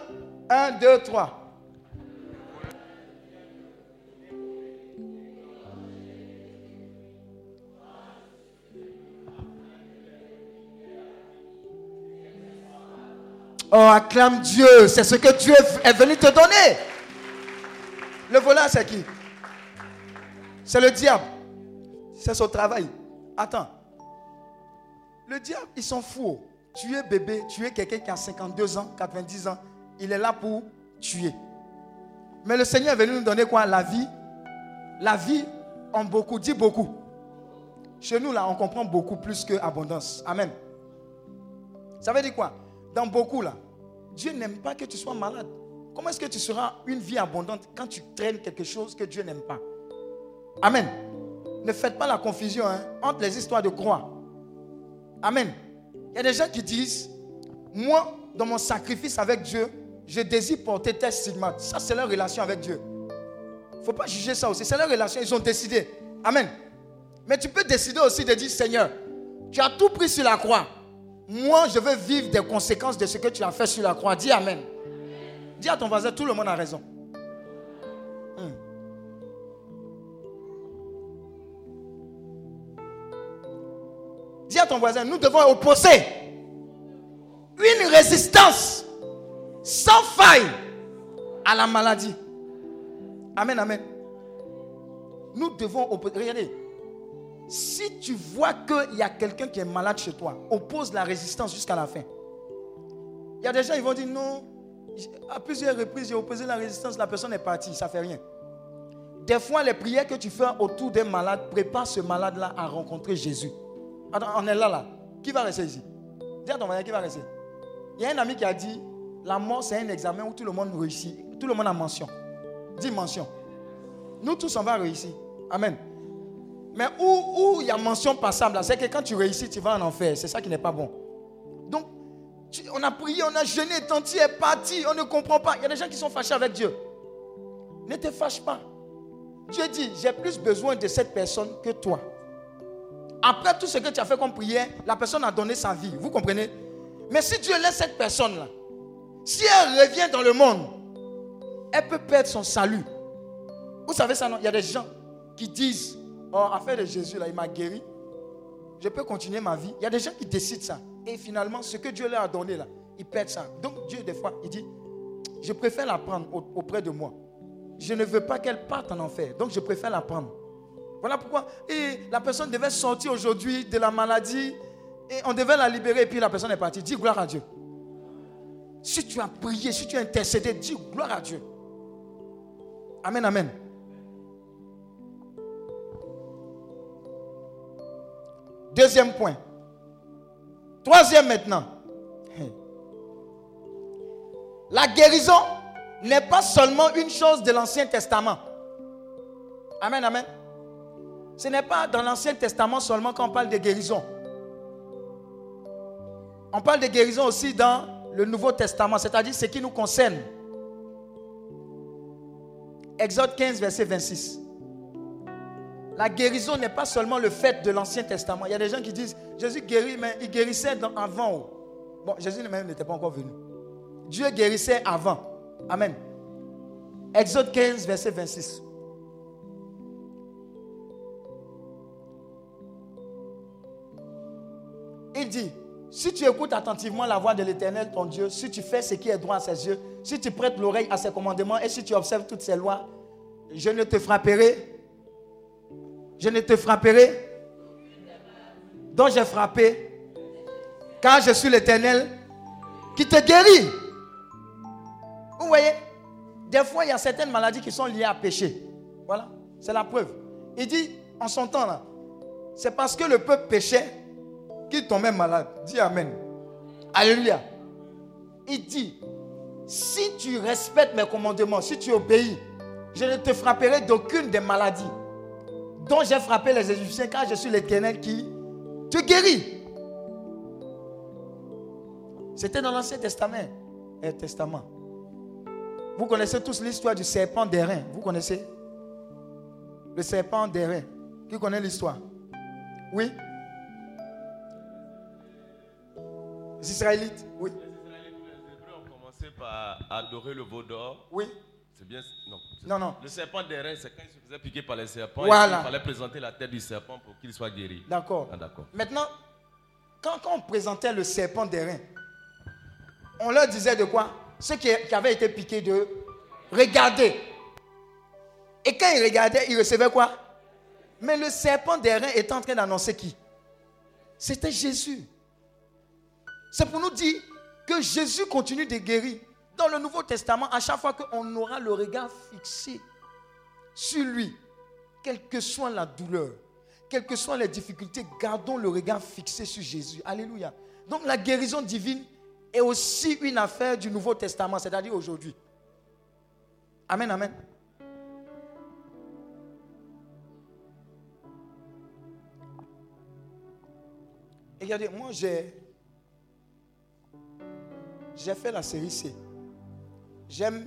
1, 2, 3. Oh, acclame Dieu. C'est ce que Dieu est venu te donner. Le voleur, c'est qui? C'est le diable. C'est son travail. Attends. Le diable, ils sont fous. Tu es bébé, tu es quelqu'un qui a 52 ans, 90 ans. Il est là pour tuer. Mais le Seigneur est venu nous donner quoi? La vie. La vie en beaucoup. Dis beaucoup. Chez nous, là, on comprend beaucoup plus que abondance. Amen. Ça veut dire quoi? Dans beaucoup, là, Dieu n'aime pas que tu sois malade. Comment est-ce que tu seras une vie abondante quand tu traînes quelque chose que Dieu n'aime pas? Amen. Ne faites pas la confusion hein, entre les histoires de croix. Amen. Il y a des gens qui disent, moi, dans mon sacrifice avec Dieu, je désire porter tel stigmate. Ça, c'est leur relation avec Dieu. Il ne faut pas juger ça aussi. C'est leur relation. Ils ont décidé. Amen. Mais tu peux décider aussi de dire, Seigneur, tu as tout pris sur la croix. Moi, je veux vivre des conséquences de ce que tu as fait sur la croix. Dis Amen. Dis à ton voisin, tout le monde a raison. Hmm. Dis à ton voisin, nous devons opposer une résistance sans faille à la maladie. Amen, amen. Nous devons opposer. Regardez, si tu vois qu'il y a quelqu'un qui est malade chez toi, oppose la résistance jusqu'à la fin. Il y a des gens qui vont dire non, à plusieurs reprises j'ai opposé la résistance, la personne est partie, ça ne fait rien. Des fois, les prières que tu fais autour d'un malade prépare ce malade-là à rencontrer Jésus. Attends, on est là, là. Qui va rester ici? Dis à ton mari qui va rester? Il y a un ami qui a dit la mort, c'est un examen où tout le monde réussit. Tout le monde a mention. Dis mention. Nous tous, on va réussir. Amen. Mais où, il y a mention passable, c'est que quand tu réussis, tu vas en enfer. C'est ça qui n'est pas bon. Donc, on a prié, on a jeûné, ton est parti, on ne comprend pas. Il y a des gens qui sont fâchés avec Dieu. Ne te fâche pas. Dieu dit, j'ai plus besoin de cette personne que toi. Après tout ce que tu as fait comme prière, la personne a donné sa vie. Vous comprenez? Mais si Dieu laisse cette personne-là, si elle revient dans le monde, elle peut perdre son salut. Vous savez ça, non? Il y a des gens qui disent, Oh, affaire de Jésus, là, il m'a guéri. Je peux continuer ma vie. Il y a des gens qui décident ça. Et finalement, ce que Dieu leur a donné, là, ils perdent ça. Donc, Dieu, des fois, il dit Je préfère la prendre auprès de moi. Je ne veux pas qu'elle parte en enfer. Donc, je préfère la prendre. Voilà pourquoi. Et la personne devait sortir aujourd'hui de la maladie. Et on devait la libérer. Et puis, la personne est partie. Dis gloire à Dieu. Si tu as prié, si tu as intercédé, dis gloire à Dieu. Amen, amen. Deuxième point. Troisième maintenant. La guérison n'est pas seulement une chose de l'Ancien Testament. Amen, amen. Ce n'est pas dans l'Ancien Testament seulement qu'on parle de guérison. On parle de guérison aussi dans le Nouveau Testament, c'est-à-dire ce qui nous concerne. Exode 15, verset 26. La guérison n'est pas seulement le fait de l'Ancien Testament. Il y a des gens qui disent Jésus guérit, mais il guérissait avant. Bon, Jésus même n'était pas encore venu. Dieu guérissait avant. Amen. Exode 15, verset 26. Il dit, si tu écoutes attentivement la voix de l'Éternel, ton Dieu, si tu fais ce qui est droit à ses yeux, si tu prêtes l'oreille à ses commandements et si tu observes toutes ses lois, je ne te frapperai je ne te frapperai dont j'ai frappé, car je suis l'Éternel qui te guérit. Vous voyez, des fois, il y a certaines maladies qui sont liées à péché. Voilà, c'est la preuve. Il dit, en son temps là, c'est parce que le peuple péchait qu'il tombait malade. Dis Amen. Alléluia. Il dit, si tu respectes mes commandements, si tu obéis, je ne te frapperai d'aucune des maladies dont j'ai frappé les Égyptiens, car je suis l'Éternel qui te guérit. C'était dans l'Ancien Testament. Testament. Vous connaissez tous l'histoire du serpent d'airain. Vous connaissez Le serpent d'airain. Qui connaît l'histoire? Oui? Les Israélites Oui. Les Israélites, les Hébreux ont commencé par adorer le veau d'or. Oui. C'est bien. Non. Non, non. Le serpent d'airain, c'est quand il se faisait piquer par les serpents. Voilà. Il fallait présenter la tête du serpent pour qu'il soit guéri. D'accord. Ah, d'accord. Maintenant, quand, on présentait le serpent d'airain, on leur disait de quoi? Ceux qui, qui avaient été piqués de regarder. Et quand ils regardaient, ils recevaient quoi? Mais le serpent des reins était en train d'annoncer qui? C'était Jésus. C'est pour nous dire que Jésus continue de guérir. Dans le Nouveau Testament, à chaque fois qu'on aura le regard fixé sur lui, quelle que soit la douleur, quelles que soient les difficultés, gardons le regard fixé sur Jésus. Alléluia. Donc la guérison divine est aussi une affaire du Nouveau Testament, c'est-à-dire aujourd'hui. Amen, amen. Regardez, moi j'ai j'ai fait la série C. J'aime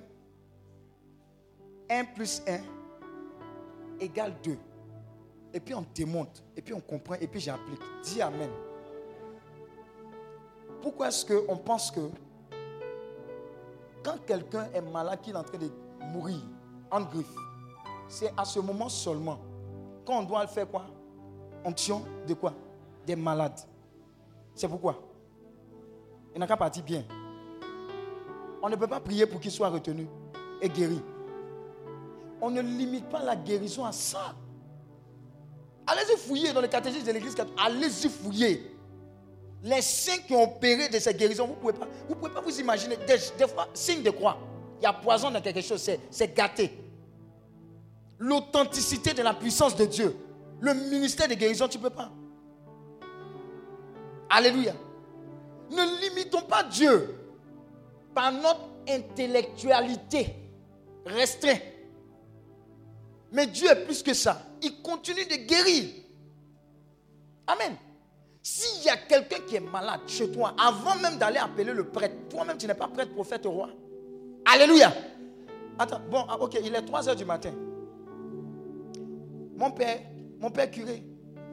1 plus 1 égale 2. Et puis on démonte, et puis on comprend, et puis j'applique. Dis Amen. Pourquoi est-ce qu'on pense que quand quelqu'un est malade, qu'il est en train de mourir en griffe, c'est à ce moment seulement qu'on doit le faire quoi? Onction de quoi? Des malades. C'est pourquoi? Il n'a qu'à partir bien. On ne peut pas prier pour qu'il soit retenu et guéri. On ne limite pas la guérison à ça. Allez-y fouiller dans le catéchisme de l'église. Allez-y fouiller. Les saints qui ont opéré de ces guérisons, vous ne pouvez, pas, vous pouvez vous imaginer. Des, fois, signe de croix. Il y a poison dans quelque chose, c'est gâté. L'authenticité de la puissance de Dieu. Le ministère de guérison, tu ne peux pas. Alléluia. Ne limitons pas Dieu par notre intellectualité restreinte. Mais Dieu est plus que ça. Il continue de guérir. Amen. S'il y a quelqu'un qui est malade chez toi, avant même d'aller appeler le prêtre, toi-même tu n'es pas prêtre, prophète, roi. Alléluia. Attends, bon, ah, ok, il est 3 heures du matin. Mon père, mon père curé.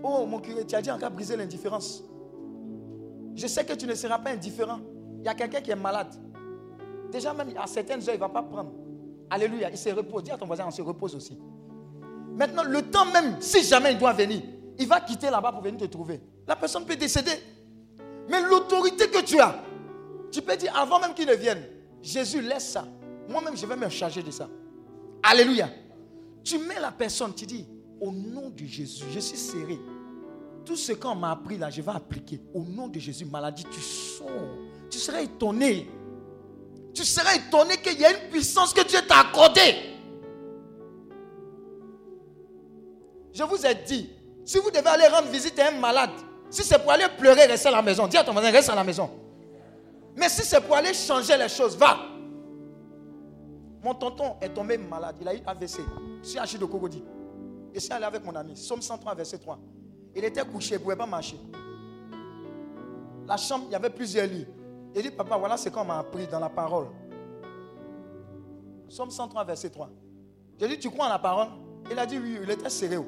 Oh, mon curé, tu as dit encore briser l'indifférence. Je sais que tu ne seras pas indifférent. Il y a quelqu'un qui est malade. Déjà, même à certaines heures, il ne va pas prendre. Alléluia, il se repose. Dis à ton voisin, on se repose aussi. Maintenant, le temps même, si jamais il doit venir, il va quitter là-bas pour venir te trouver. La personne peut décéder. Mais l'autorité que tu as, tu peux dire avant même qu'il ne vienne, Jésus, laisse ça. Moi-même, je vais me charger de ça. Alléluia. Tu mets la personne, tu dis, au nom de Jésus, je suis serré. Tout ce qu'on m'a appris là, je vais appliquer. Au nom de Jésus, maladie, tu sors. Tu serais étonné tu serais étonné qu'il y ait une puissance que Dieu t'a accordée. Je vous ai dit, si vous devez aller rendre visite à un malade, si c'est pour aller pleurer, restez à la maison. Dis à ton voisin, reste à la maison. Mais si c'est pour aller changer les choses, va. Mon tonton est tombé malade. Il a eu AVC. Je suis Achille de Kogodi. Je suis allé avec mon ami. Somme 103, verset 3. Il était couché, il ne pouvait pas marcher. La chambre, il y avait plusieurs lits. Il dit, papa, voilà ce qu'on m'a appris dans la parole. Somme 103, verset 3. J'ai dit, tu crois en la parole? Il a dit oui, il était sérieux.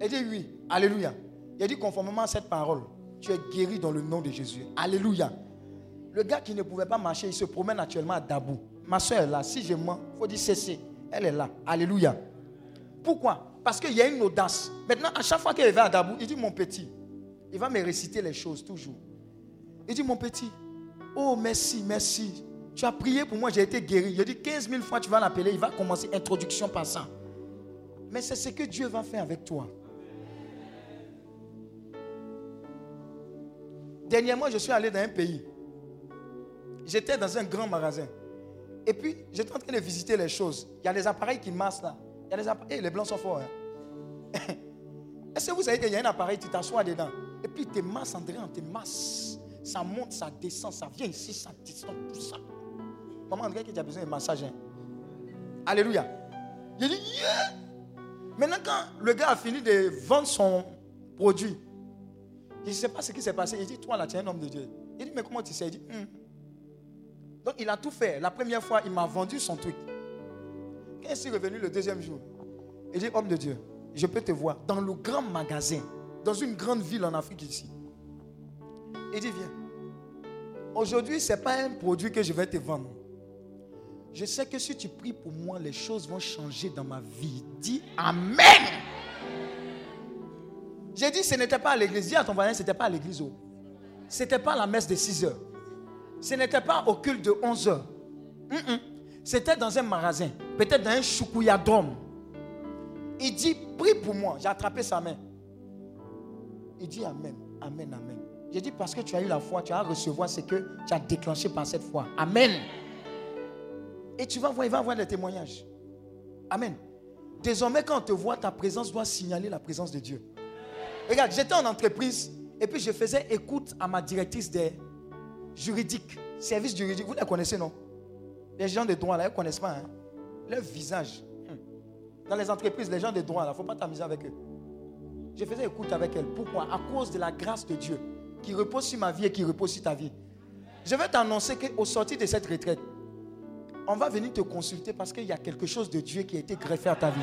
Il dit oui, alléluia. Il a dit, conformément à cette parole, tu es guéri dans le nom de Jésus. Alléluia. Le gars qui ne pouvait pas marcher, il se promène actuellement à Dabou. Ma soeur est là. Si je mens, il faut dire cesser. Elle est là. Alléluia. Pourquoi? Parce qu'il y a une audace. Maintenant, à chaque fois qu'il va à Dabou, il dit, mon petit, il va me réciter les choses toujours. Il dit, mon petit, Oh, merci, merci. Tu as prié pour moi, j'ai été guéri. Il dit 15 000 fois, tu vas l'appeler. Il va commencer introduction par ça. Mais c'est ce que Dieu va faire avec toi. Dernièrement, je suis allé dans un pays. J'étais dans un grand magasin. Et puis, j'étais en train de visiter les choses. Il y a des appareils qui massent là. Il appareils. les blancs sont forts. Hein. Est-ce que vous savez qu'il y a un appareil, tu t'assois dedans. Et puis, tu masses, André, te masse. Ça monte, ça descend, ça vient ici, ça descend, tout ça. Maman André qui a besoin de massage. Hein. Alléluia. Il dit, yeah! Maintenant, quand le gars a fini de vendre son produit, il ne sait pas ce qui s'est passé. Il dit, toi là, tu es un homme de Dieu. Il dit, mais comment tu sais? Il dit, hum. Donc il a tout fait. La première fois, il m'a vendu son truc. Quand il est revenu le deuxième jour, il dit, homme de Dieu, je peux te voir dans le grand magasin, dans une grande ville en Afrique ici. Il dit, viens. Aujourd'hui, ce n'est pas un produit que je vais te vendre. Je sais que si tu pries pour moi, les choses vont changer dans ma vie. Dis Amen. J'ai dit, ce n'était pas à l'église. Dis à ton voisin, ce n'était pas à l'église. Oh. Ce n'était pas la messe de 6 heures. Ce n'était pas au culte de 11 heures. C'était dans un magasin, peut-être dans un choukouya-drum. Il dit, prie pour moi. J'ai attrapé sa main. Il dit Amen, Amen, Amen. J'ai dit, parce que tu as eu la foi, tu vas recevoir ce que tu as déclenché par cette foi. Amen. Et tu vas voir, il va avoir des témoignages. Amen. Désormais, quand on te voit, ta présence doit signaler la présence de Dieu. Regarde, j'étais en entreprise et puis je faisais écoute à ma directrice des juridiques, services juridiques. Vous les connaissez, non? Les gens de droit, là, ils ne connaissent pas. Hein? Leur visage. Hum. Dans les entreprises, les gens de droit, là, il ne faut pas t'amuser avec eux. Je faisais écoute avec elle. Pourquoi? À cause de la grâce de Dieu qui repose sur ma vie et qui repose sur ta vie. Je vais t'annoncer qu'au sortir de cette retraite, on va venir te consulter parce qu'il y a quelque chose de Dieu qui a été greffé à ta vie.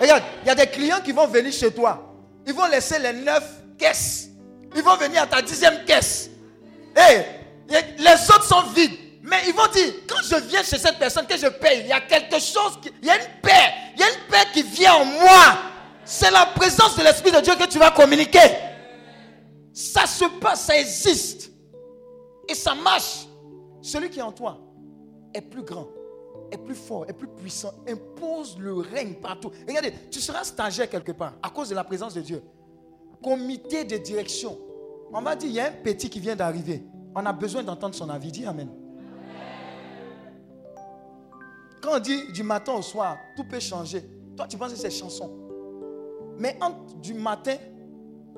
Regarde, il y a des clients qui vont venir chez toi. Ils vont laisser les neuf caisses. Ils vont venir à ta dixième caisse. Et les autres sont vides. Mais ils vont dire, quand je viens chez cette personne que je paye, il y a quelque chose, qui, il y a une paix. Il y a une paix qui vient en moi. C'est la présence de l'Esprit de Dieu que tu vas communiquer. Ça se passe, ça existe. Et ça marche. Celui qui est en toi est plus grand, est plus fort, est plus puissant, impose le règne partout. Regardez, tu seras stagiaire quelque part à cause de la présence de Dieu. Comité de direction. On va dire, il y a un petit qui vient d'arriver. On a besoin d'entendre son avis. Dis Amen. Quand on dit du matin au soir, tout peut changer. Toi, tu penses que c'est chanson. Mais entre du matin,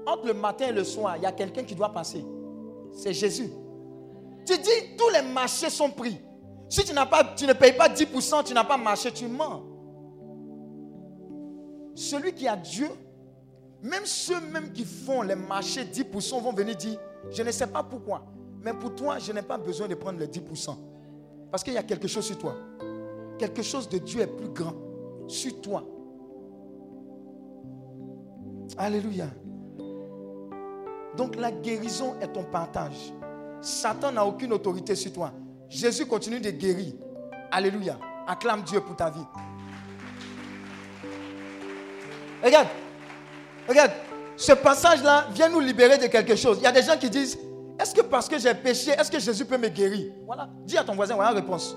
entre le matin et le soir, il y a quelqu'un qui doit passer. C'est Jésus. Tu dis, tous les marchés sont pris. Si tu, pas, tu ne payes pas 10%, tu n'as pas marché, tu mens. Celui qui a Dieu, même ceux qui font les marchés 10% vont venir dire, je ne sais pas pourquoi, mais pour toi, je n'ai pas besoin de prendre les 10%. Parce qu'il y a quelque chose sur toi. Quelque chose de Dieu est plus grand sur toi. Alléluia. Donc la guérison est ton partage. Satan n'a aucune autorité sur toi. Jésus continue de guérir. Alléluia. Acclame Dieu pour ta vie. Regarde. Regarde. Ce passage-là vient nous libérer de quelque chose. Il y a des gens qui disent, est-ce que parce que j'ai péché, est-ce que Jésus peut me guérir? Voilà. Dis à ton voisin, voilà la réponse.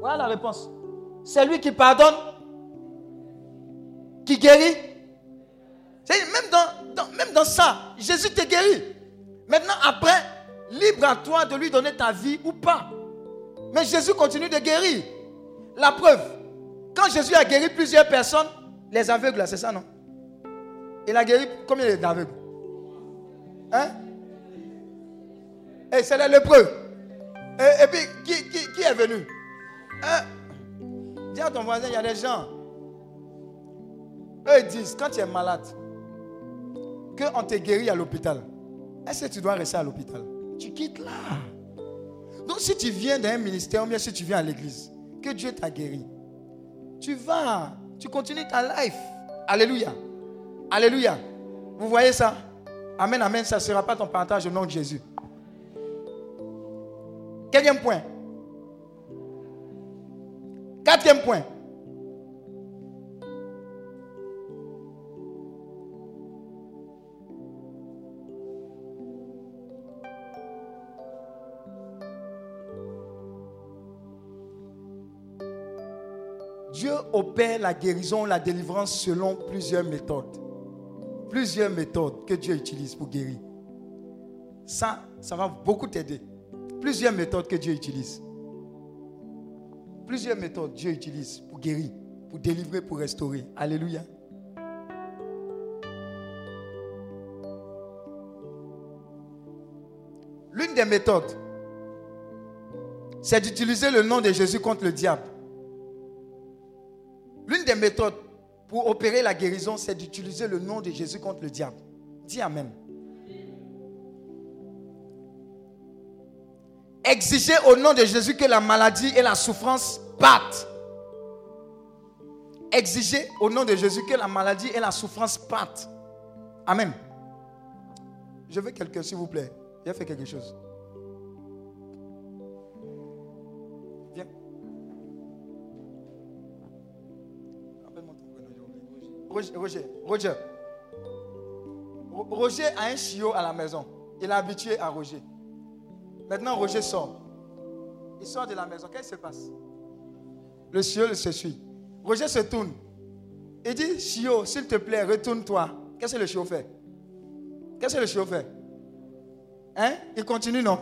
Voilà la réponse. C'est lui qui pardonne, qui guérit. Même dans, même dans ça, Jésus te guérit. Maintenant, après, libre à toi de lui donner ta vie ou pas. Mais Jésus continue de guérir. La preuve, quand Jésus a guéri plusieurs personnes, les aveugles, c'est ça, non? Il a guéri combien d'aveugles Hein? Et c'est les lépreux. Et, puis, qui, est venu? Hein? Dis à ton voisin, il y a des gens. Eux, ils disent, quand tu es malade, qu'on te guérit à l'hôpital, est-ce que tu dois rester à l'hôpital? Tu quittes là. Donc si tu viens d'un ministère ou bien si tu viens à l'église, que Dieu t'a guéri, tu vas, tu continues ta life. Alléluia. Alléluia. Vous voyez ça? Amen, amen. Ça ne sera pas ton partage au nom de Jésus. Quatrième point. Quatrième point. Dieu opère la guérison, la délivrance selon plusieurs méthodes. Plusieurs méthodes que Dieu utilise pour guérir. Ça, ça va beaucoup t'aider. Plusieurs méthodes que Dieu utilise. Plusieurs méthodes Dieu utilise pour guérir, pour délivrer, pour restaurer. Alléluia. L'une des méthodes, c'est d'utiliser le nom de Jésus contre le diable. L'une des méthodes pour opérer la guérison, c'est d'utiliser le nom de Jésus contre le diable. Dis Amen. Exiger au nom de Jésus que la maladie et la souffrance partent. Exiger au nom de Jésus que la maladie et la souffrance partent. Amen. Je veux quelqu'un, s'il vous plaît. A fait quelque chose. Roger, Roger. Roger a un chiot à la maison. Il est habitué à Roger. Maintenant, Roger sort. Il sort de la maison. Qu'est-ce qui se passe? Le ciel se suit. Roger se tourne. Il dit, Chio, s'il te plaît, retourne-toi. Qu'est-ce que le chiot fait? Qu'est-ce que le chiot fait? Hein? Il continue, non?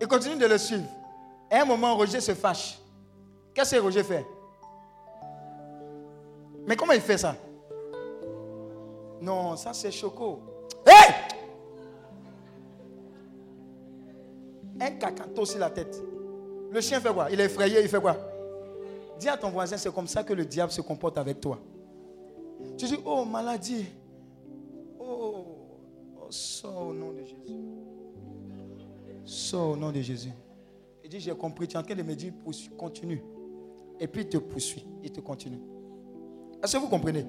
Il continue de le suivre. À un moment, Roger se fâche. Qu'est-ce que Roger fait? Mais comment il fait ça? Non, ça c'est Choco. Hé Un cacato sur la tête. Le chien fait quoi? Il est effrayé, il fait quoi? Dis à ton voisin, c'est comme ça que le diable se comporte avec toi. Tu dis, oh, maladie. Oh, oh sors au nom de Jésus. Sors au nom de Jésus. Il dit, j'ai compris, tu es en train de me dire, continue. Et puis il te poursuit, il te continue. Est-ce que vous comprenez?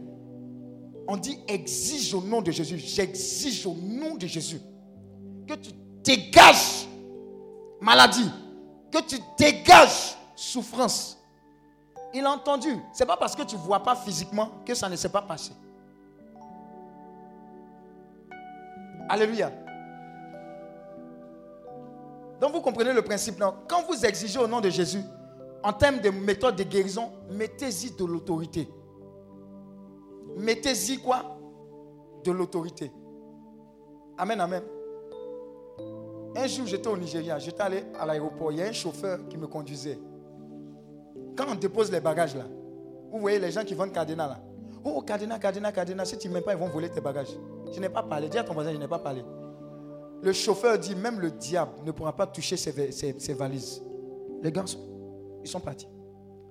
On dit, exige au nom de Jésus. J'exige au nom de Jésus que tu dégages maladie, que tu dégages souffrance. Il a entendu. Ce n'est pas parce que tu vois pas physiquement que ça ne s'est pas passé. Alléluia. Donc vous comprenez le principe. Non? Quand vous exigez au nom de Jésus, en termes de méthode de guérison, mettez-y de l'autorité. Mettez-y quoi? De l'autorité. Amen, amen. Un jour, j'étais au Nigeria, j'étais allé à l'aéroport, il y a un chauffeur qui me conduisait. Quand on dépose les bagages là, vous voyez les gens qui vendent Cardena là. Oh, Cardena, Cardena, Cardena, si tu ne m'aimes pas, ils vont voler tes bagages. Je n'ai pas parlé. Dis à ton voisin, je n'ai pas parlé. Le chauffeur dit, même le diable ne pourra pas toucher ses, valises. Les gars, ils sont partis.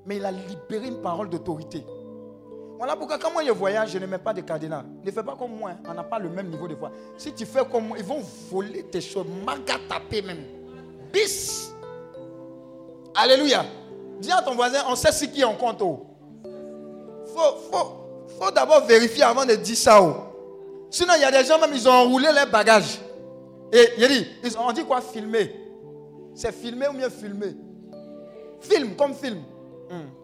Mais il a libéré une parole d'autorité. Voilà pourquoi quand moi je voyage, je ne mets pas de cadenas. Ne fais pas comme moi, hein. on n'a pas le même niveau de voix. Si tu fais comme moi, ils vont voler tes choses, taper même. Bis. Alléluia. Dis à ton voisin, on sait ce qui est en compte. Il oh. faut, faut, d'abord vérifier avant de dire ça. Oh. Sinon, il y a des gens même, ils ont enroulé leurs bagages. Et il dit, ils ont dit quoi? Filmer. C'est filmer ou mieux filmer? Film, comme film. Hmm.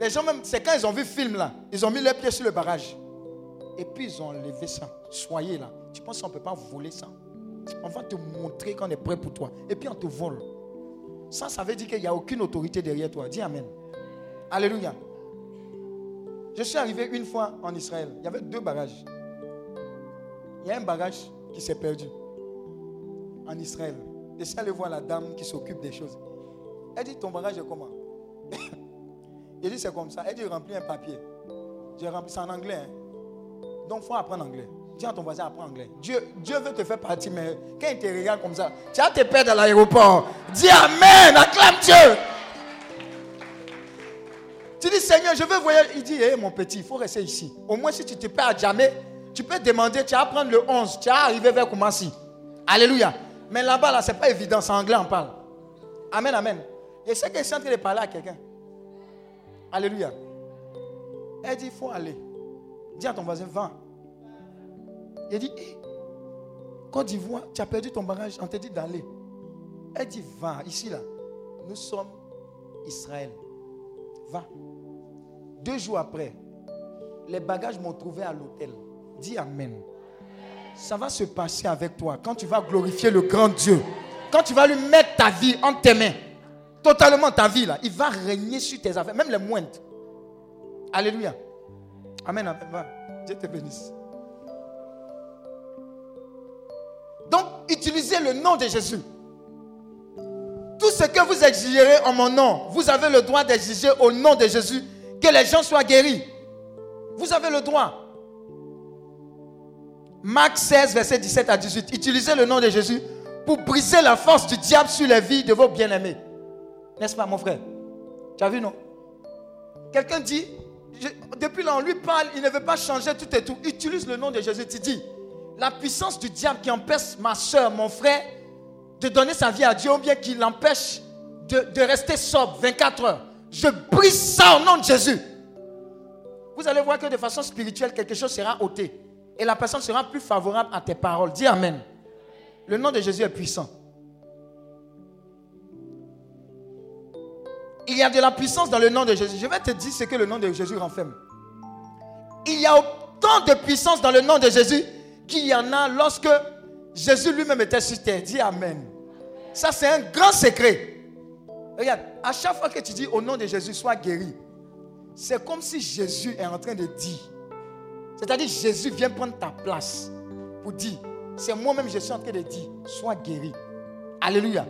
Les gens même, c'est quand ils ont vu le film là, ils ont mis leurs pieds sur le barrage. Et puis ils ont enlevé ça. Soyez là. Tu penses qu'on ne peut pas voler ça? On va te montrer qu'on est prêt pour toi. Et puis on te vole. Ça, ça veut dire qu'il n'y a aucune autorité derrière toi. Dis Amen. Alléluia. Je suis arrivé une fois en Israël. Il y avait deux bagages. Il y a un bagage qui s'est perdu en Israël. Et suis allé voir la dame qui s'occupe des choses. Elle dit Ton bagage est comment? Il dit c'est comme ça. Elle dit remplis un papier. J'ai rempli ça en anglais. Hein. Donc il faut apprendre anglais. Dis à ton voisin, apprends anglais. Dieu, Dieu veut te faire partie, mais quand il te regarde comme ça, tu as tes pères dans l'aéroport. Dis Amen, acclame Dieu. Tu dis Seigneur, je veux voyager. Il dit, hé mon petit, il faut rester ici. Au moins, si tu te perds jamais, tu peux demander, tu vas prendre le 11, tu vas arriver vers Koumassi. Alléluia. Mais là-bas, là, ce n'est pas évident, c'est anglais, on parle. Amen, amen. Et c'est que je suis en train de parler à quelqu'un. Alléluia. Elle dit, il faut aller. Dis à ton voisin, va. Il dit, hey, Côte d'Ivoire, tu as perdu ton bagage, on t'a dit d'aller. Elle dit, va, ici là. Nous sommes Israël. Va. Deux jours après, les bagages m'ont trouvé à l'hôtel. Dis Amen. Ça va se passer avec toi quand tu vas glorifier le grand Dieu. Quand tu vas lui mettre ta vie en tes mains totalement ta vie là. Il va régner sur tes affaires, même les moindres. Alléluia. Amen. Dieu te bénisse. Donc, utilisez le nom de Jésus. Tout ce que vous exigerez en mon nom, vous avez le droit d'exiger au nom de Jésus que les gens soient guéris. Vous avez le droit. Marc 16, verset 17 à 18. Utilisez le nom de Jésus pour briser la force du diable sur les vies de vos bien-aimés. N'est-ce pas, mon frère? Tu as vu, non? Quelqu'un dit, depuis là, on lui parle, il ne veut pas changer tout et tout. Utilise le nom de Jésus. Tu dis, la puissance du diable qui empêche ma soeur, mon frère, de donner sa vie à Dieu, ou bien qui l'empêche de, rester sobre 24 heures. Je brise ça au nom de Jésus. Vous allez voir que de façon spirituelle, quelque chose sera ôté. Et la personne sera plus favorable à tes paroles. Dis Amen. Le nom de Jésus est puissant. Il y a de la puissance dans le nom de Jésus. Je vais te dire ce que le nom de Jésus renferme. Il y a autant de puissance dans le nom de Jésus qu'il y en a lorsque Jésus lui-même était sur terre. Dis Amen. Ça, c'est un grand secret. Regarde, à chaque fois que tu dis au nom de Jésus, sois guéri, c'est comme si Jésus est en train de dire. C'est-à-dire, Jésus vient prendre ta place pour dire, c'est moi-même, je suis en train de dire, sois guéri. Alléluia.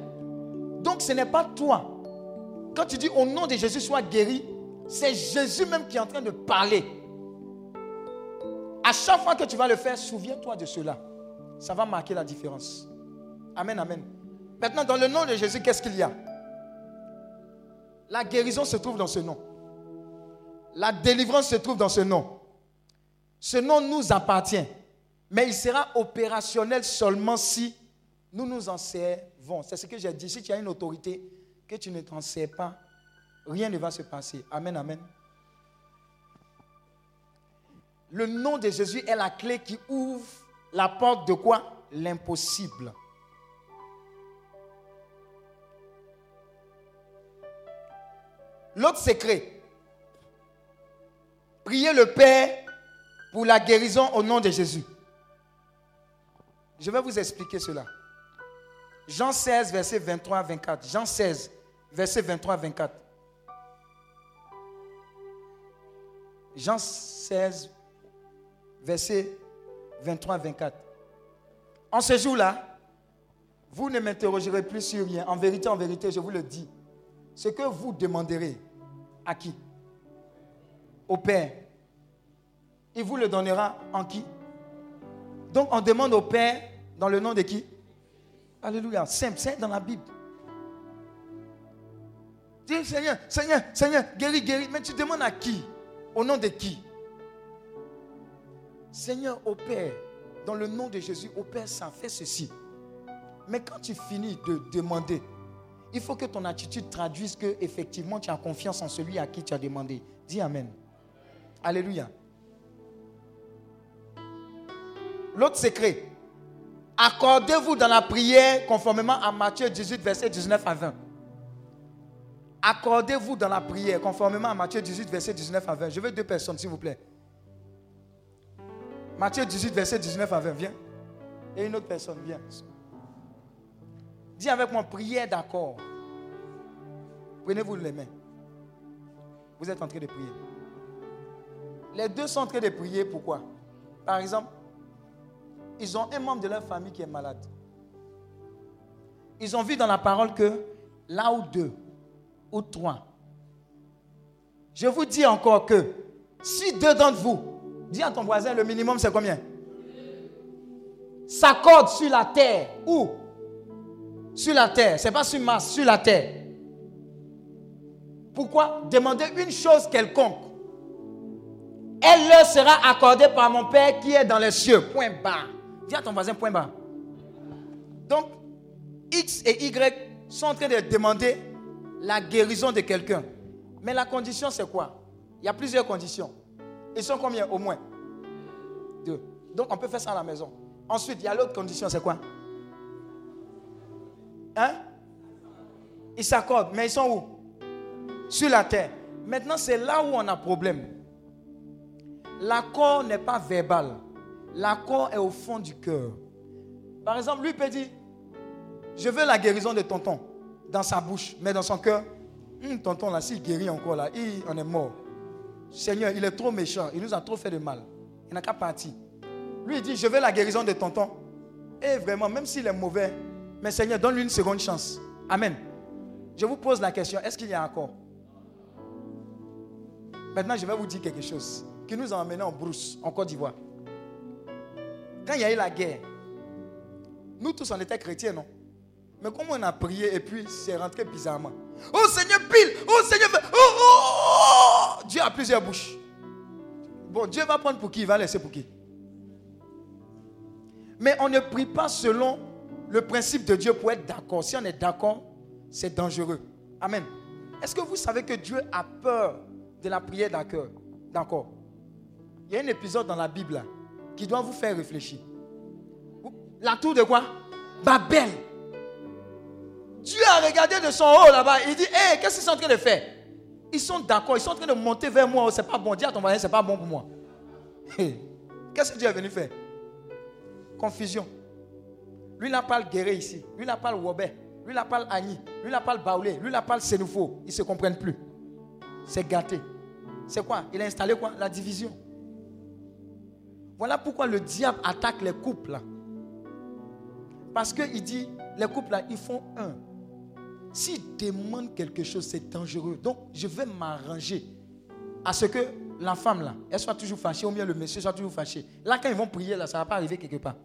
Donc, ce n'est pas toi. Quand tu dis au nom de Jésus, sois guéri, c'est Jésus même qui est en train de parler. À chaque fois que tu vas le faire, souviens-toi de cela. Ça va marquer la différence. Amen, amen. Maintenant, dans le nom de Jésus, qu'est-ce qu'il y a? La guérison se trouve dans ce nom. La délivrance se trouve dans ce nom. Ce nom nous appartient. Mais il sera opérationnel seulement si nous nous en servons. C'est ce que j'ai dit. Si tu as une autorité que tu ne t'en sers pas, rien ne va se passer. Amen, amen. Le nom de Jésus est la clé qui ouvre la porte de quoi? L'impossible. L'autre secret, priez le Père pour la guérison au nom de Jésus. Je vais vous expliquer cela. Jean 16, verset 23 à 24. Jean 16, verset 23 à 24. Jean 16, verset 23 à 24. En ce jour-là, vous ne m'interrogerez plus sur rien. En vérité, en vérité, je vous le dis. Ce que vous demanderez à qui? Au Père. Il vous le donnera en qui? Donc on demande au Père dans le nom de qui? Alléluia. Simple, c'est dans la Bible. Dis Seigneur, Seigneur, Seigneur, guéris, guéris. Mais tu demandes à qui? Au nom de qui? Seigneur, au Père, dans le nom de Jésus, au Père, ça fait ceci. Mais quand tu finis de demander, il faut que ton attitude traduise que effectivement tu as confiance en celui à qui tu as demandé. Dis Amen. Alléluia. L'autre secret, accordez-vous dans la prière conformément à Matthieu 18, verset 19 à 20. Accordez-vous dans la prière conformément à Matthieu 18, verset 19 à 20. Je veux deux personnes, s'il vous plaît. Matthieu 18, verset 19 à 20. Viens. Et une autre personne, viens. Dis avec moi, prière d'accord. Prenez-vous les mains. Vous êtes en train de prier. Les deux sont en train de prier. Pourquoi? Par exemple, ils ont un membre de leur famille qui est malade. Ils ont vu dans la parole que là ou deux trois. Je vous dis encore que si deux d'entre vous, dis à ton voisin, le minimum c'est combien? S'accordent sur la terre. Où Sur la terre. C'est pas sur Mars, sur la terre. Pourquoi? Demandez une chose quelconque. Elle leur sera accordée par mon Père qui est dans les cieux. Point bas. Dis à ton voisin, point bas. Donc, X et Y sont en train de demander la guérison de quelqu'un. Mais la condition, c'est quoi? Il y a plusieurs conditions. Ils sont combien? Au moins Deux. Donc, on peut faire ça à la maison. Ensuite, il y a l'autre condition, c'est quoi? Hein? Ils s'accordent, mais ils sont où? Sur la terre. Maintenant, c'est là où on a problème. L'accord n'est pas verbal. L'accord est au fond du cœur. Par exemple, lui peut dire, je veux la guérison de tonton dans sa bouche, mais dans son cœur, Hum, tonton là, s'il guérit encore là, il, on est mort. Seigneur, il est trop méchant, il nous a trop fait de mal. Il n'a qu'à partir. Lui, dit, je veux la guérison de tonton. Et vraiment, même s'il est mauvais, mais Seigneur, donne-lui une seconde chance. Amen. Je vous pose la question, est-ce qu'il y a encore? Maintenant, je vais vous dire quelque chose qui nous a emmenés en brousse, en Côte d'Ivoire. Quand il y a eu la guerre, nous tous on était chrétiens, non? Mais comment on a prié et puis c'est rentré bizarrement? Oh Seigneur, pile Oh Seigneur, oh, oh, oh, Dieu a plusieurs bouches. Bon, Dieu va prendre pour qui? Il va laisser pour qui? Mais on ne prie pas selon le principe de Dieu pour être d'accord. Si on est d'accord, c'est dangereux. Amen. Est-ce que vous savez que Dieu a peur de la prière d'accord? D'accord. Il y a un épisode dans la Bible là, qui doit vous faire réfléchir. La tour de quoi? Babel. Dieu a regardé de son haut là-bas. Il dit, hé, qu'est-ce qu'ils sont en train de faire? Ils sont d'accord, ils sont en train de monter vers moi. C'est pas bon. Dis à ton voisin, c'est pas bon pour moi. Qu'est-ce que Dieu est venu faire? Confusion. Lui, il parle Guéré ici. Lui, il parle Wobé. Lui, il parle Annie. Lui, il parle Baoulé. Lui, il parle Sénoufo. Ils ne se comprennent plus. C'est gâté. C'est quoi? Il a installé quoi? La division. Voilà pourquoi le diable attaque les couples. là. Parce qu'il dit, les couples là, ils font un. S'ils demandent quelque chose, c'est dangereux. Donc, je vais m'arranger à ce que la femme là, elle soit toujours fâchée, ou bien le monsieur soit toujours fâché. Là, quand ils vont prier, là, ça ne va pas arriver quelque part.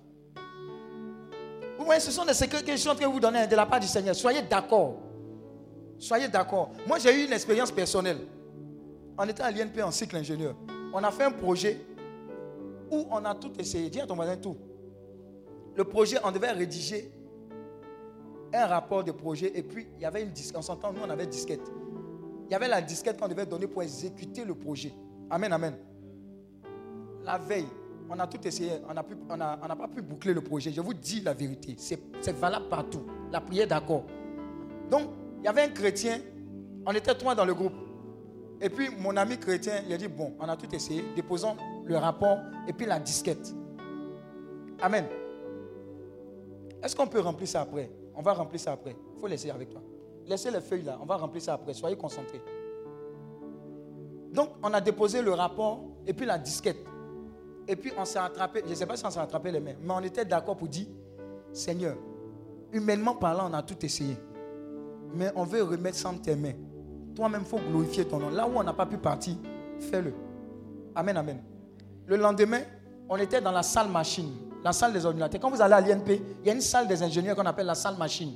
Vous voyez, ce sont des secrets que je suis en vous donner de la part du Seigneur. Soyez d'accord. Soyez d'accord. Moi, j'ai eu une expérience personnelle. On était à l'INP en cycle ingénieur. On a fait un projet où on a tout essayé. Dis à ton voisin tout. Le projet, on devait rédiger un rapport de projet et puis il y avait une disquette. On s'entend, nous on avait disquette. Il y avait la disquette qu'on devait donner pour exécuter le projet. Amen, amen. La veille, on a tout essayé. On n'a on a, on n'a pas pu boucler le projet. Je vous dis la vérité. C'est valable partout. La prière d'accord. Donc, il y avait un chrétien. On était trois dans le groupe. Et puis, mon ami chrétien, il a dit, bon, on a tout essayé. Déposons le rapport et puis la disquette. Amen. Est-ce qu'on peut remplir ça après? On va remplir ça après. Il faut laisser avec toi. Laissez les feuilles là. On va remplir ça après. Soyez concentrés. Donc, on a déposé le rapport et puis la disquette. Et puis, on s'est attrapé. Je ne sais pas si on s'est attrapé les mains, mais on était d'accord pour dire Seigneur, humainement parlant, on a tout essayé. Mais on veut remettre ça entre tes mains. Toi-même, il faut glorifier ton nom. Là où on n'a pas pu partir, fais-le. Amen, amen. Le lendemain, on était dans la salle machine, la salle des ordinateurs. Quand vous allez à l'INP, il y a une salle des ingénieurs qu'on appelle la salle machine.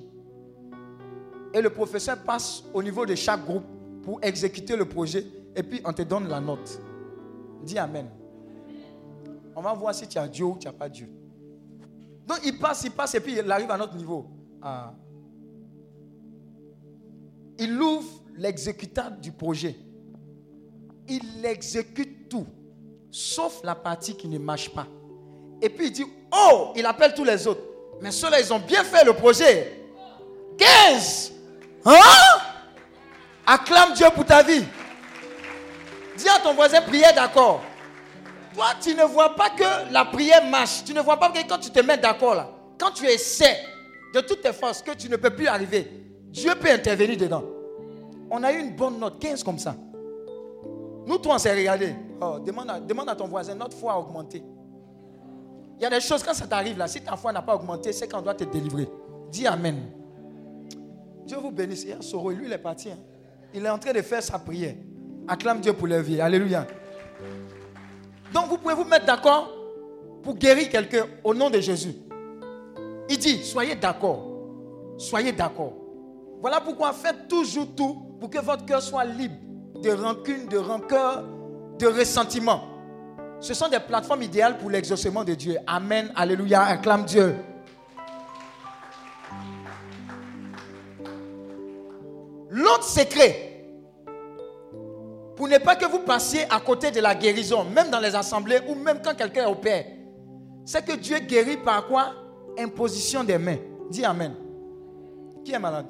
Et le professeur passe au niveau de chaque groupe pour exécuter le projet et puis on te donne la note. Dis Amen. On va voir si tu as Dieu ou tu n'as pas Dieu. Donc il passe, il passe et puis il arrive à notre niveau. Ah. Il ouvre l'exécutable du projet. Il exécute tout, sauf la partie qui ne marche pas. Et puis il dit, oh, il appelle tous les autres. Mais ceux-là, ils ont bien fait le projet. 15. Hein? Acclame Dieu pour ta vie. Dis à ton voisin, prière d'accord. Toi, tu ne vois pas que la prière marche. Tu ne vois pas que quand tu te mets d'accord là, quand tu essaies de toutes tes forces que tu ne peux plus arriver, Dieu peut intervenir dedans. On a eu une bonne note, 15 comme ça. Nous, toi, on s'est regardé. Oh, demande, demande à ton voisin, notre foi a augmenté. Il y a des choses, quand ça t'arrive là, si ta foi n'a pas augmenté, c'est qu'on doit te délivrer. Dis Amen. Dieu vous bénisse. Il y a Soro, lui, il est parti. hein. Il est en train de faire sa prière. Acclame Dieu pour leur vie. Alléluia. Donc, vous pouvez vous mettre d'accord pour guérir quelqu'un au nom de Jésus. Il dit, soyez d'accord. Soyez d'accord. Voilà pourquoi faites toujours tout pour que votre cœur soit libre de rancune, de rancœur, de ressentiment. Ce sont des plateformes idéales pour l'exaucement de Dieu. Amen. Alléluia. Acclame Dieu. L'autre secret, pour ne pas que vous passiez à côté de la guérison, même dans les assemblées ou même quand quelqu'un opère, c'est que Dieu guérit par quoi? Imposition des mains. Dis Amen. Qui est malade?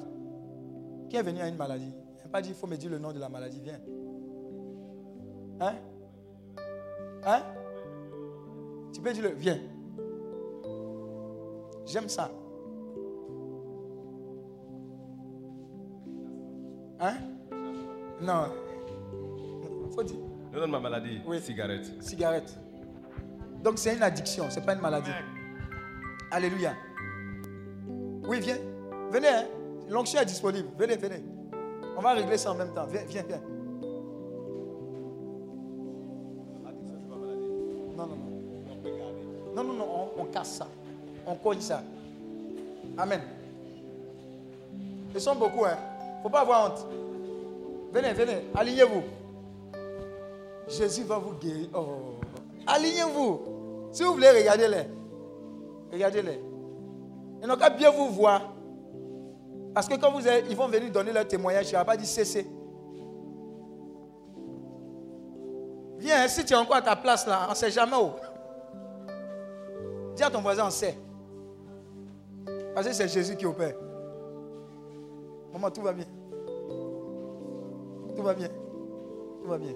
Qui est venu à une maladie? Il n'a pas dit, il faut me dire le nom de la maladie. Viens. Hein? Hein? Tu peux dire le. Viens. J'aime ça. Hein? Non. Faut dire. Je donne ma maladie. Oui. Cigarette. Cigarette. Donc c'est une addiction, c'est pas une maladie. Alléluia. Oui, viens. Venez, hein. L'onction est disponible. Venez, venez. On va régler ça en même temps. Viens, viens, viens. Non, non, non. Non, non, non, on, casse ça. On cogne ça. Amen. Ils sont beaucoup, hein. Faut pas avoir honte. Venez, venez, alignez-vous. Jésus va vous guérir. Oh. Alignez-vous. Si vous voulez, regardez-les. Regardez-les. Ils n'ont qu'à bien vous voir. Parce que quand vous êtes, ils vont venir donner leur témoignage, tu n'as pas dit cesser. Viens, si tu es encore à ta place là, on ne sait jamais où. Dis à ton voisin, on sait. Parce que c'est Jésus qui opère. Maman, tout va bien. Tout va bien. Tout va bien.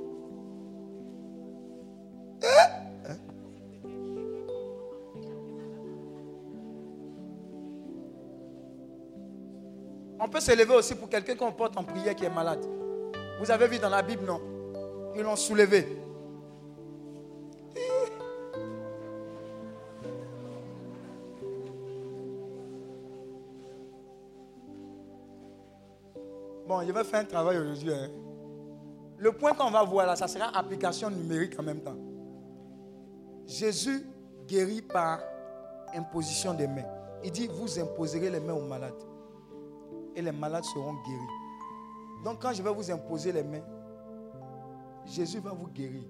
On peut se lever aussi pour quelqu'un qu'on porte en prière qui est malade. Vous avez vu dans la Bible, non? Ils l'ont soulevé. Je vais faire un travail aujourd'hui. hein. Le point qu'on va voir là, ça sera application numérique en même temps. Jésus guérit par imposition des mains. Il dit, vous imposerez les mains aux malades. Et les malades seront guéris. Donc quand je vais vous imposer les mains, Jésus va vous guérir.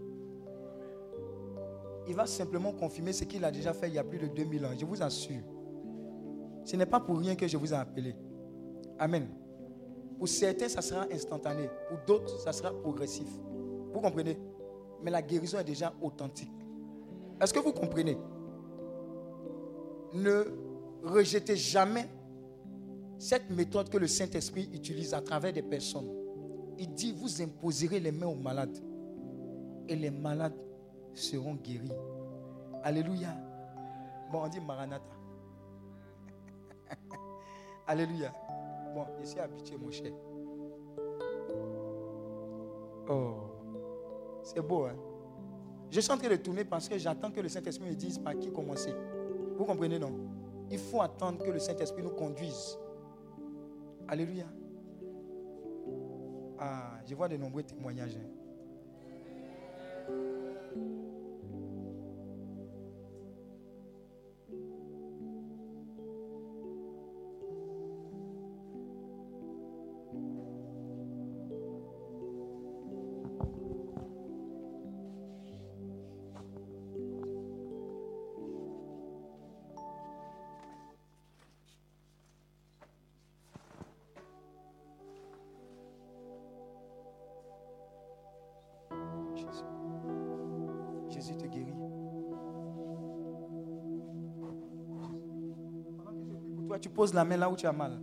Il va simplement confirmer ce qu'il a déjà fait il y a plus de 2000 ans. Je vous assure. Ce n'est pas pour rien que je vous ai appelé. Amen. Pour certains, ça sera instantané. Pour d'autres, ça sera progressif. Vous comprenez? Mais la guérison est déjà authentique. Est-ce que vous comprenez? Ne rejetez jamais cette méthode que le Saint-Esprit utilise à travers des personnes. Il dit, vous imposerez les mains aux malades. Et les malades seront guéris. Alléluia. Bon, on dit Maranatha. Alléluia. Bon, je suis habitué, mon cher. Oh, c'est beau, hein? Je suis en train de tourner parce que j'attends que le Saint-Esprit me dise par qui commencer. Vous comprenez, non? Il faut attendre que le Saint-Esprit nous conduise. Alléluia. Ah, je vois de nombreux témoignages. hein. Tu poses la main là où tu as mal.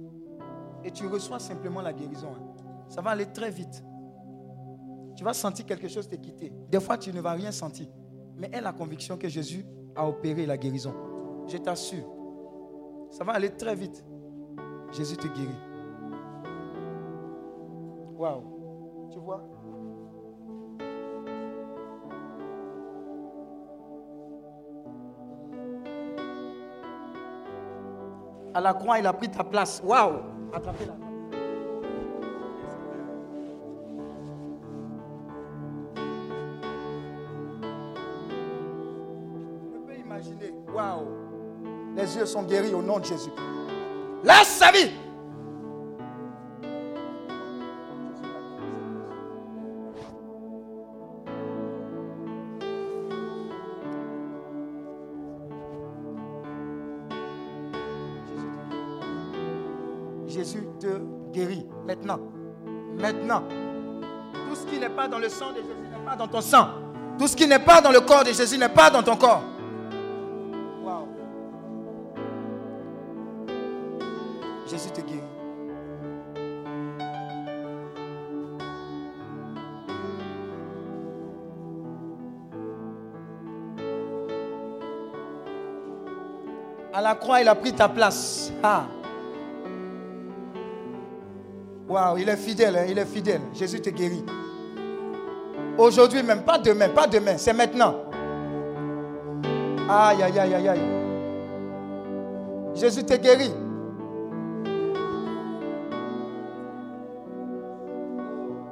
Et tu reçois simplement la guérison. hein. Ça va aller très vite. Tu vas sentir quelque chose te quitter. Des fois, tu ne vas rien sentir. Mais aie la conviction que Jésus a opéré la guérison. Je t'assure. Ça va aller très vite. Jésus te guérit. Waouh. Tu vois? À la croix, il a pris ta place. Waouh Attrapez-la. Je peux imaginer. Waouh Les yeux sont guéris au nom de Jésus. Laisse sa vie le sang de Jésus n'est pas dans ton sang. Tout ce qui n'est pas dans le corps de Jésus n'est pas dans ton corps. Waouh. Jésus te guérit. À la croix, il a pris ta place. Ah. Waouh, il est fidèle, hein, il est fidèle. Jésus te guérit. Aujourd'hui même, pas demain, pas demain, c'est maintenant. Aïe, aïe, aïe, aïe, aïe. Jésus te guérit.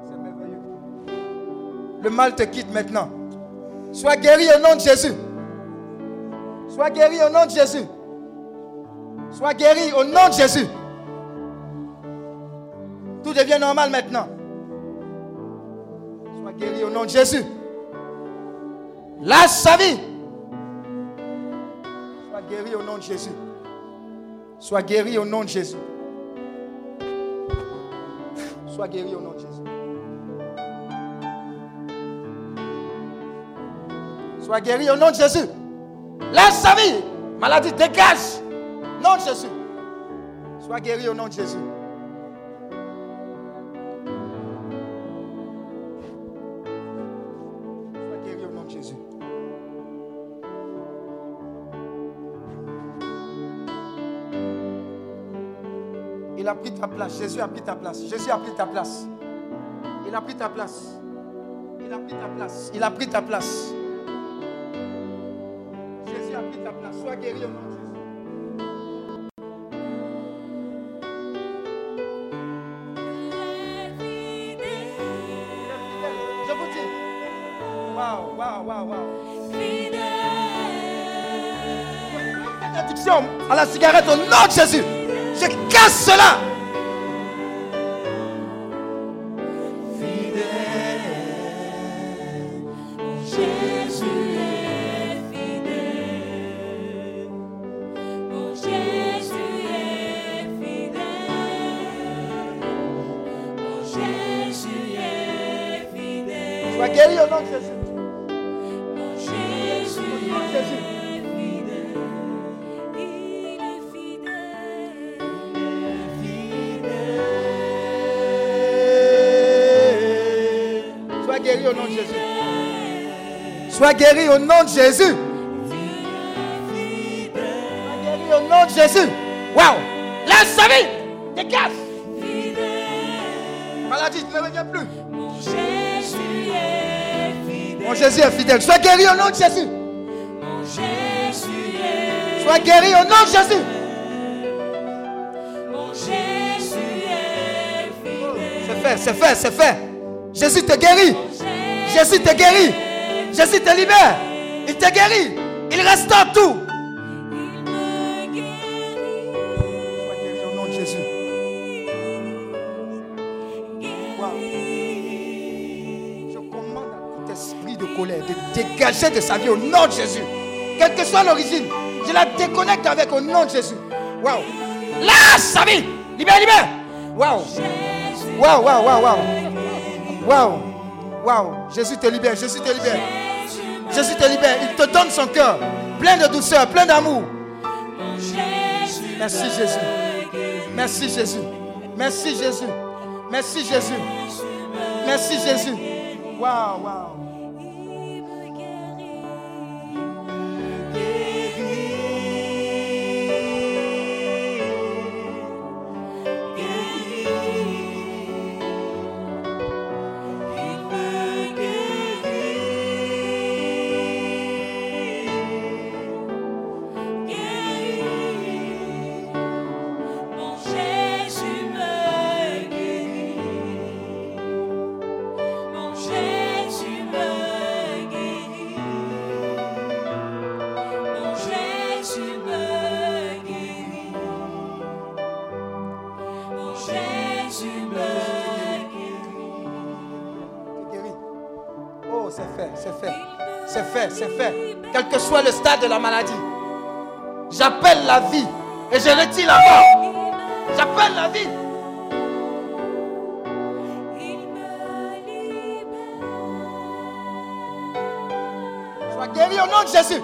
C'est merveilleux. Le mal te quitte maintenant. Sois guéri au nom de Jésus. Sois guéri au nom de Jésus. Sois guéri au nom de Jésus. Tout devient normal maintenant. Guéri au nom de Jésus. Lâche sa vie. Sois guéri au nom de Jésus. Sois guéri au nom de Jésus. Sois guéri au nom de Jésus. Sois guéri au nom de Jésus. Lâche sa vie. Maladie, dégage. Nom de Jésus. Sois guéri au nom de Jésus. Pris ta place. Jésus a pris ta place. Jésus a pris ta place. Il a pris ta place. Il a pris ta place. Il a pris ta place. Jésus a pris ta place. Sois guéri au nom de Jésus. Je vous dis. Waouh, waouh, waouh, waouh. Addiction à la cigarette au nom de Jésus. Je casse cela. Guéri au nom de Jésus. Sois guéri au nom de Jésus. Waouh. Laisse sa vie. Dégage. Maladie, ne reviens plus. Mon Jésus est fidèle. Mon Jésus est fidèle. Sois guéri au nom de Jésus. Mon Jésus est Sois guéri au nom de Jésus. Mon Jésus est fidèle. C'est fait, c'est fait, c'est fait. Jésus te guérit. Jésus te guérit. Jésus te libère. Il te guérit. Il restaure tout. Je commande à tout esprit de colère de dégager de sa vie au nom de Jésus. Quelle que soit l'origine, je la déconnecte avec au nom de Jésus. Waouh. Lâche sa vie. Libère, libère. Waouh. Waouh, waouh, waouh, waouh. Waouh. Waouh. Jésus te libère, Jésus te libère. Jésus te libère. Il te donne son cœur. Plein de douceur, plein d'amour. Merci Jésus. Merci Jésus. Merci Jésus. Merci Jésus. Merci Jésus. Waouh, waouh. De la maladie, j'appelle la vie et je retire la mort. J'appelle la vie. Sois guéri au nom de Jésus.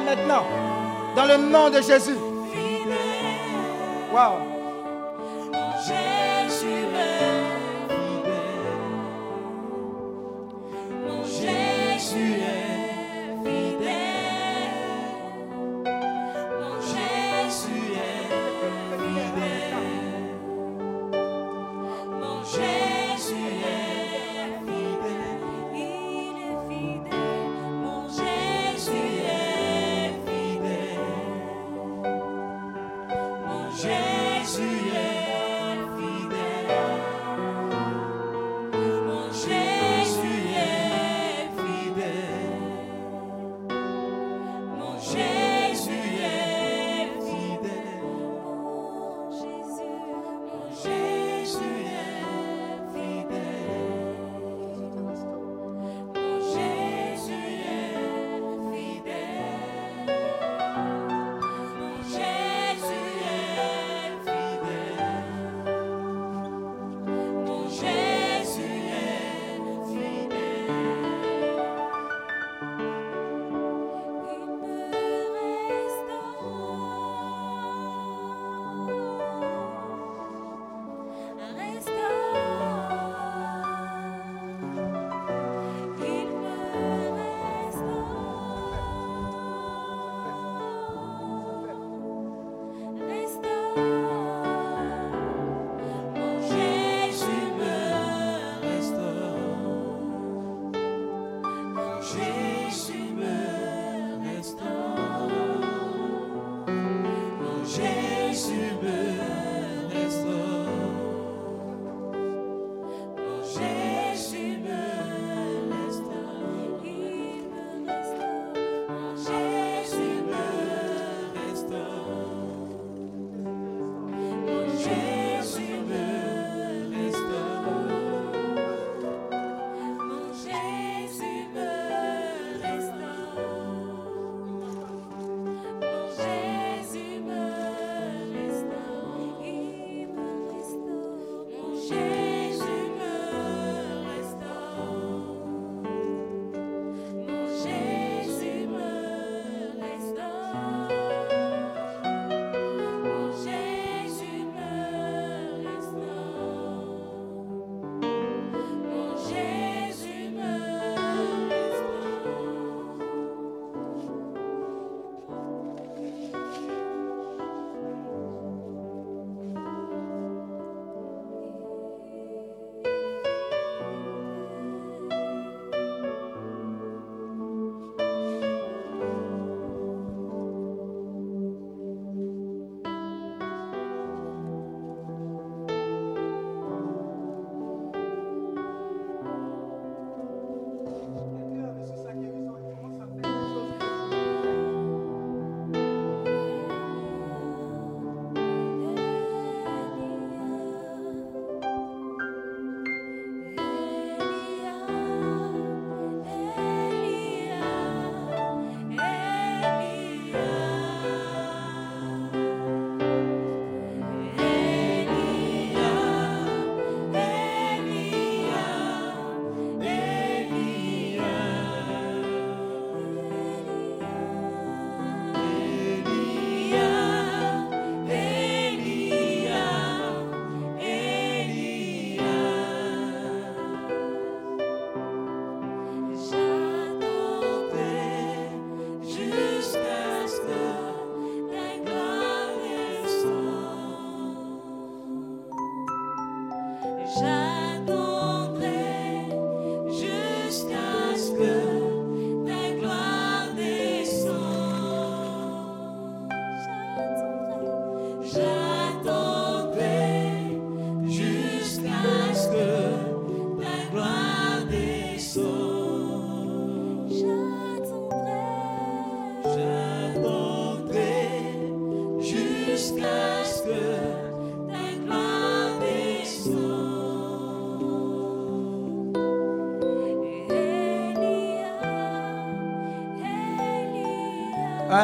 Maintenant, dans le nom de Jésus. Waouh.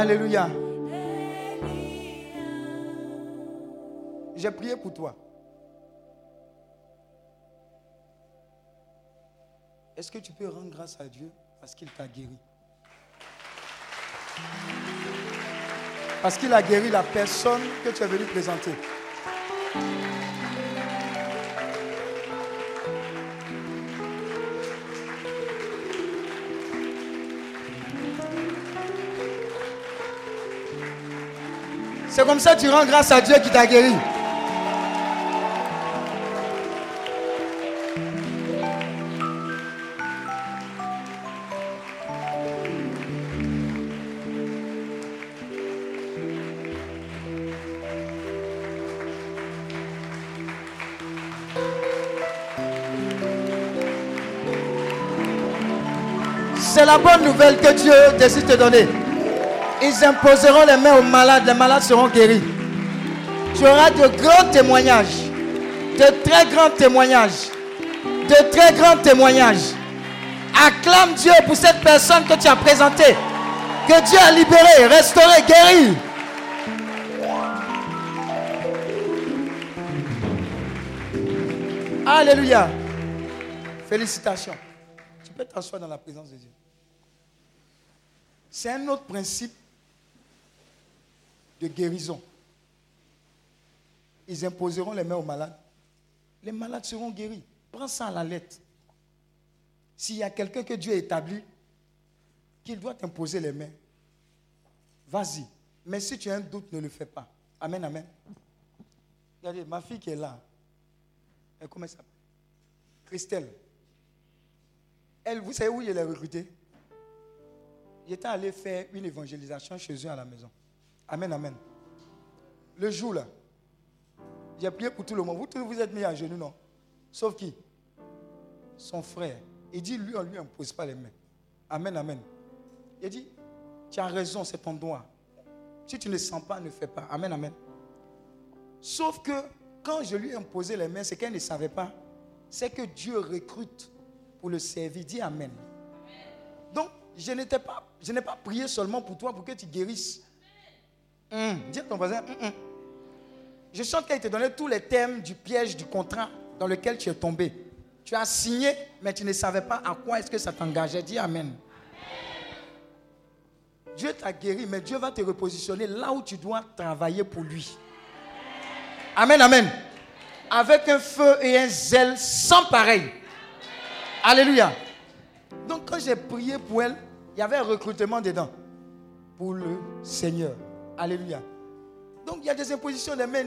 Alléluia. J'ai prié pour toi. Est-ce que tu peux rendre grâce à Dieu parce qu'il t'a guéri? Parce qu'il a guéri la personne que tu es venu présenter. Comme ça tu rends grâce à Dieu qui t'a guéri. C'est la bonne nouvelle que Dieu décide de te donner. Ils imposeront les mains aux malades, les malades seront guéris. Tu auras de grands témoignages, de très grands témoignages, de très grands témoignages. Acclame Dieu pour cette personne que tu as présentée, que Dieu a libérée, restaurée, guérie. Alléluia. Félicitations. Tu peux t'asseoir dans la présence de Dieu. C'est un autre principe de guérison. Ils imposeront les mains aux malades. Les malades seront guéris. Prends ça à la lettre. S'il y a quelqu'un que Dieu a établi, qu'il doit t'imposer les mains, vas-y. Mais si tu as un doute, ne le fais pas. Amen, amen. Regardez, ma fille qui est là, elle, comment elle s'appelle? Christelle. Elle, vous savez où je l'ai recrutée J'étais allé faire une évangélisation chez eux à la maison. Amen, amen. Le jour là, j'ai prié pour tout le monde. Vous tous vous êtes mis à genoux, non? Sauf qui? Son frère. Il dit, lui, on ne lui impose pas les mains. Amen, amen. Il dit, tu as raison, c'est ton droit. Si tu ne sens pas, ne fais pas. Amen, amen. Sauf que quand je lui ai imposé les mains, c'est qu'elle ne savait pas. C'est que Dieu recrute pour le servir. Dis Amen. Donc, je n'étais pas, je n'ai pas prié seulement pour toi pour que tu guérisses. Hum, Dis à ton voisin, hum, hum. je sens qu'elle te donnait tous les thèmes du piège du contrat dans lequel tu es tombé. Tu as signé, mais tu ne savais pas à quoi est-ce que ça t'engageait. Dis Amen. Dieu t'a guéri, mais Dieu va te repositionner là où tu dois travailler pour lui. Amen, amen. Avec un feu et un zèle sans pareil. Alléluia. Donc quand j'ai prié pour elle, il y avait un recrutement dedans pour le Seigneur. Alléluia. Donc il y a des impositions des mains.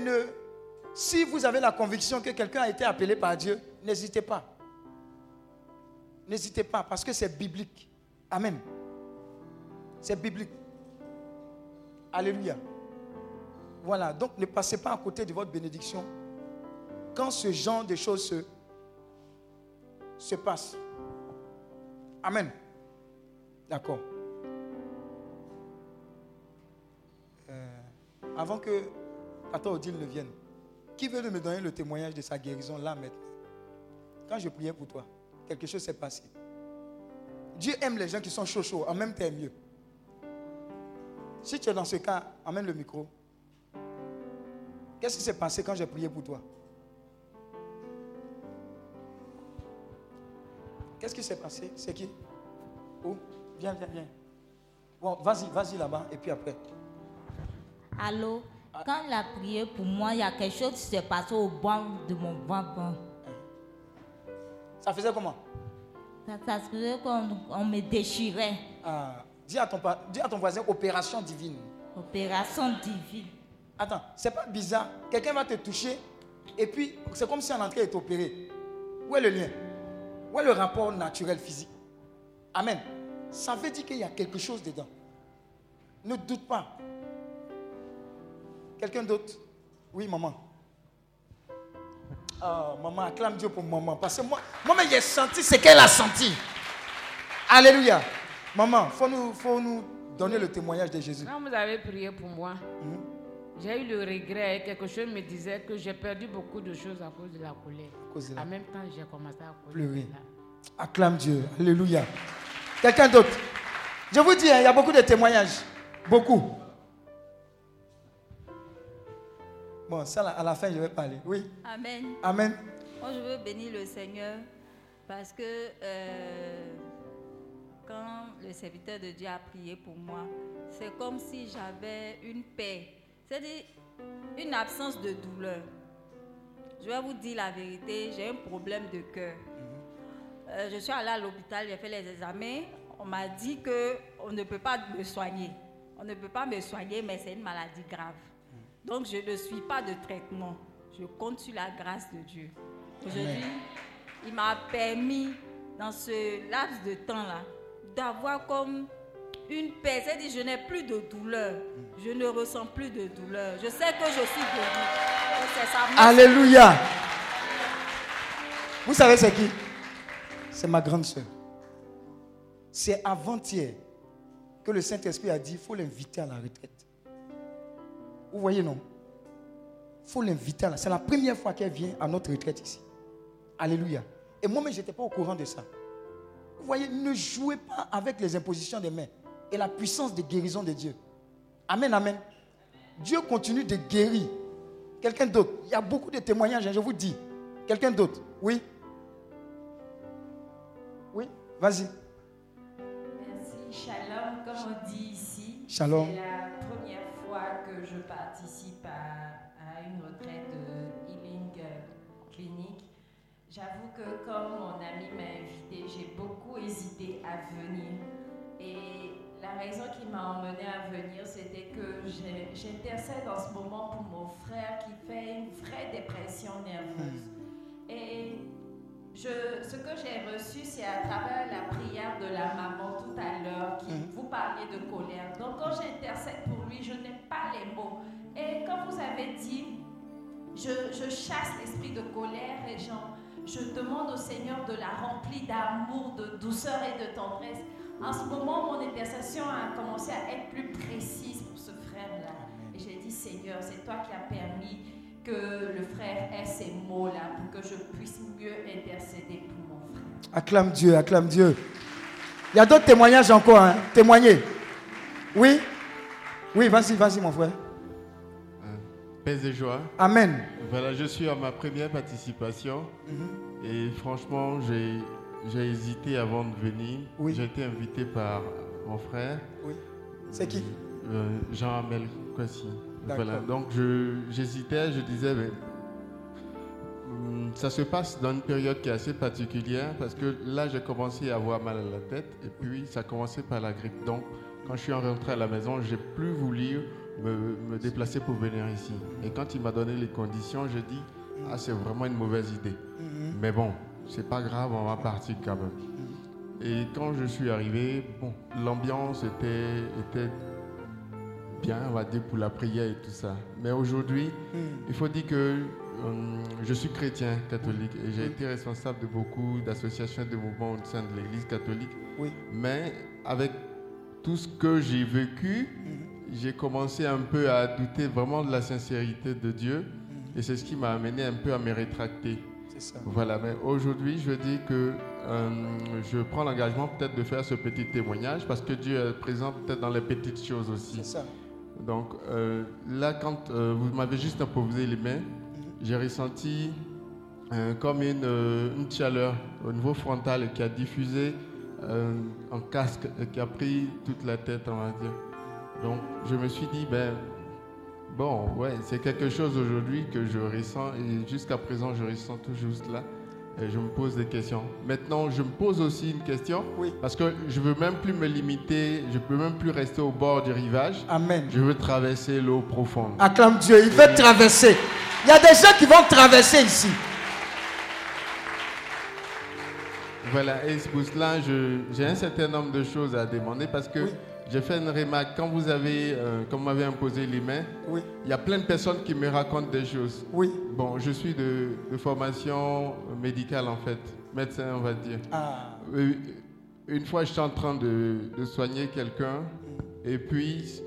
Si vous avez la conviction que quelqu'un a été appelé par Dieu, n'hésitez pas. N'hésitez pas parce que c'est biblique. Amen. C'est biblique. Alléluia. Voilà, donc ne passez pas à côté de votre bénédiction quand ce genre de choses se, se passe. Amen. D'accord. Avant que Pasteur Odile ne vienne, qui veut me donner le témoignage de sa guérison là maintenant? Quand je priais pour toi, quelque chose s'est passé. Dieu aime les gens qui sont chauds chauds, en même temps mieux. Si tu es dans ce cas, amène le micro. Qu'est-ce qui s'est passé quand j'ai prié pour toi? Qu'est-ce qui s'est passé? C'est qui? Où Viens, viens, viens. Bon, vas-y, vas-y là-bas, et puis après. Allô, quand il a prié pour moi, il y a quelque chose qui s'est passé au banc de mon ventre. Ça faisait comment? Ça, ça se faisait qu'on on me déchirait. Ah, dis, à ton, dis à ton voisin opération divine. Opération divine. Attends, c'est pas bizarre. Quelqu'un va te toucher, et puis c'est comme si un entrée est opéré. Où est le lien? Où est le rapport naturel physique? Amen. Ça veut dire qu'il y a quelque chose dedans. Ne doute pas. Quelqu'un d'autre? Oui, maman. Ah, maman, acclame Dieu pour maman. Parce que moi, moi-même, j'ai senti ce qu'elle a senti. Alléluia. Maman, il faut nous, faut nous donner le témoignage de Jésus. Quand vous avez prié pour moi, Mhm. j'ai eu le regret. Quelque chose me disait que j'ai perdu beaucoup de choses à cause de la colère. cause de la- En même temps, j'ai commencé à Pleurer. pleurer. Acclame Dieu. Alléluia. Quelqu'un d'autre? Je vous dis, hein, il y a beaucoup de témoignages. Beaucoup. Bon, ça, à la fin, je vais parler. Oui. Amen. Amen. Moi, je veux bénir le Seigneur parce que euh, quand le serviteur de Dieu a prié pour moi, c'est comme si j'avais une paix, c'est-à-dire une absence de douleur. Je vais vous dire la vérité, j'ai un problème de cœur. Euh, je suis allée à l'hôpital, j'ai fait les examens. On m'a dit que on ne peut pas me soigner. On ne peut pas me soigner, mais c'est une maladie grave. Donc je ne suis pas de traitement. Je compte sur la grâce de Dieu. Aujourd'hui, il m'a permis, dans ce laps de temps-là, d'avoir comme une paix. C'est-à-dire, je n'ai plus de douleur. Je ne ressens plus de douleur. Je sais que je suis guérie. Alléluia. Vous savez c'est qui? C'est ma grande soeur. C'est avant-hier que le Saint-Esprit a dit il faut l'inviter à la retraite. Vous voyez, non Il faut l'inviter à la C'est la première fois qu'elle vient à notre retraite ici. Alléluia. Et moi-même, je n'étais pas au courant de ça. Vous voyez, ne jouez pas avec les impositions des mains et la puissance de guérison de Dieu. Amen, amen. Dieu continue de guérir. Quelqu'un d'autre. Il y a beaucoup de témoignages, hein, je vous dis. Quelqu'un d'autre. Oui? Oui, vas-y. Merci. Shalom, comme on dit ici. Shalom. C'est la première que je participe à, une retraite de Healing euh, Clinic. J'avoue que comme mon ami m'a invité, j'ai beaucoup hésité à venir. Et la raison qui m'a emmené à venir, c'était que j'intercède en ce moment pour mon frère qui fait une vraie dépression nerveuse. Je, ce que j'ai reçu, c'est à travers la prière de la maman tout à l'heure, qui vous parliez de colère. Donc quand j'intercède pour lui, je n'ai pas les mots. Et comme vous avez dit, je, je chasse l'esprit de colère et je demande au Seigneur de la remplir d'amour, de douceur et de tendresse. En ce moment, mon intercession a commencé à être plus précise pour ce frère-là. Et j'ai dit, Seigneur, c'est toi qui as permis que le frère ait ces mots-là pour que je puisse mieux intercéder pour mon frère. Acclame Dieu, acclame Dieu. Il y a d'autres témoignages encore. Hein? Témoignez. Oui. Oui, vas-y, vas-y, mon frère. Paix et joie. Amen. Voilà, je suis à ma première participation. Et franchement, j'ai, j'ai hésité avant de venir. J'ai été invité par mon frère. Oui. C'est qui? Euh, Jean-Amel Kwasi. Voilà, donc j'hésitais, je disais, mais, hum, ça se passe dans une période qui est assez particulière parce que là, j'ai commencé à avoir mal à la tête et puis ça a commencé par la grippe. Donc, quand je suis rentré à la maison, j'ai plus voulu me, me déplacer pour venir ici. Et quand il m'a donné les conditions, j'ai dit, ah, c'est vraiment une mauvaise idée. Mhm. Mais bon, c'est pas grave, on va partir quand même. Et quand je suis arrivé, bon, l'ambiance était, était bien, on va dire, pour la prière et tout ça. Mais aujourd'hui, il faut dire que euh, je suis chrétien catholique et j'ai été responsable de beaucoup d'associations et de mouvements au sein de l'Église catholique. Oui. Mais avec tout ce que j'ai vécu, j'ai commencé un peu à douter vraiment de la sincérité de Dieu. Et c'est ce qui m'a amené un peu à me rétracter. Ça. Voilà, mais aujourd'hui, je dis que euh, je prends l'engagement peut-être de faire ce petit témoignage parce que Dieu est présent peut-être dans les petites choses aussi. C'est ça. Donc euh, là, quand euh, vous m'avez juste imposé les mains, j'ai ressenti euh, comme une, une chaleur au niveau frontal qui a diffusé en casque et qui a pris toute la tête, on va dire. Donc je me suis dit, ben bon, ouais, c'est quelque chose aujourd'hui que je ressens et jusqu'à présent je ressens toujours cela. Et je me pose des questions. Maintenant, je me pose aussi une question. Parce que je veux même plus me limiter, je peux même plus rester au bord du rivage. Amen. Je veux traverser l'eau profonde. Acclame Dieu. Il veut traverser. Il y a des gens qui vont traverser ici. Voilà, et pour cela j'ai un certain nombre de choses à demander parce que j'ai fait une remarque. Quand vous avez, euh, vous m'avez imposé les mains, Oui. il y a plein de personnes qui me racontent des choses. Oui. Bon, je suis de, de formation médicale en fait, médecin on va dire. Ah. Euh, Une fois, j'étais en train de, de soigner quelqu'un et puis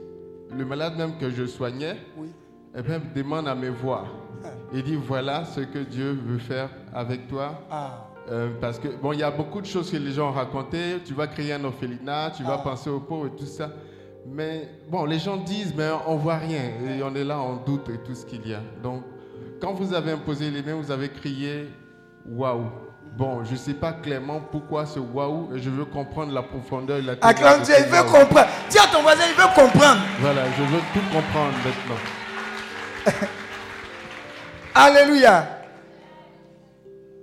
le malade même que je soignais, Oui. eh bien, me demande à me voir. Il dit voilà ce que Dieu veut faire avec toi. Ah. Euh, parce que, bon, il y a beaucoup de choses que les gens ont racontées. Tu vas créer un orphelinat, tu vas penser aux pauvres et tout ça. Mais bon, les gens disent, mais on voit rien. Et on est là, on doute et tout ce qu'il y a. Donc, quand vous avez imposé les mains, vous avez crié waouh. Bon, je ne sais pas clairement pourquoi ce waouh, je veux comprendre la profondeur et la Acclame Dieu, il veut comprendre. Dis à ton voisin, il veut comprendre. Voilà, je veux tout comprendre maintenant. Alléluia.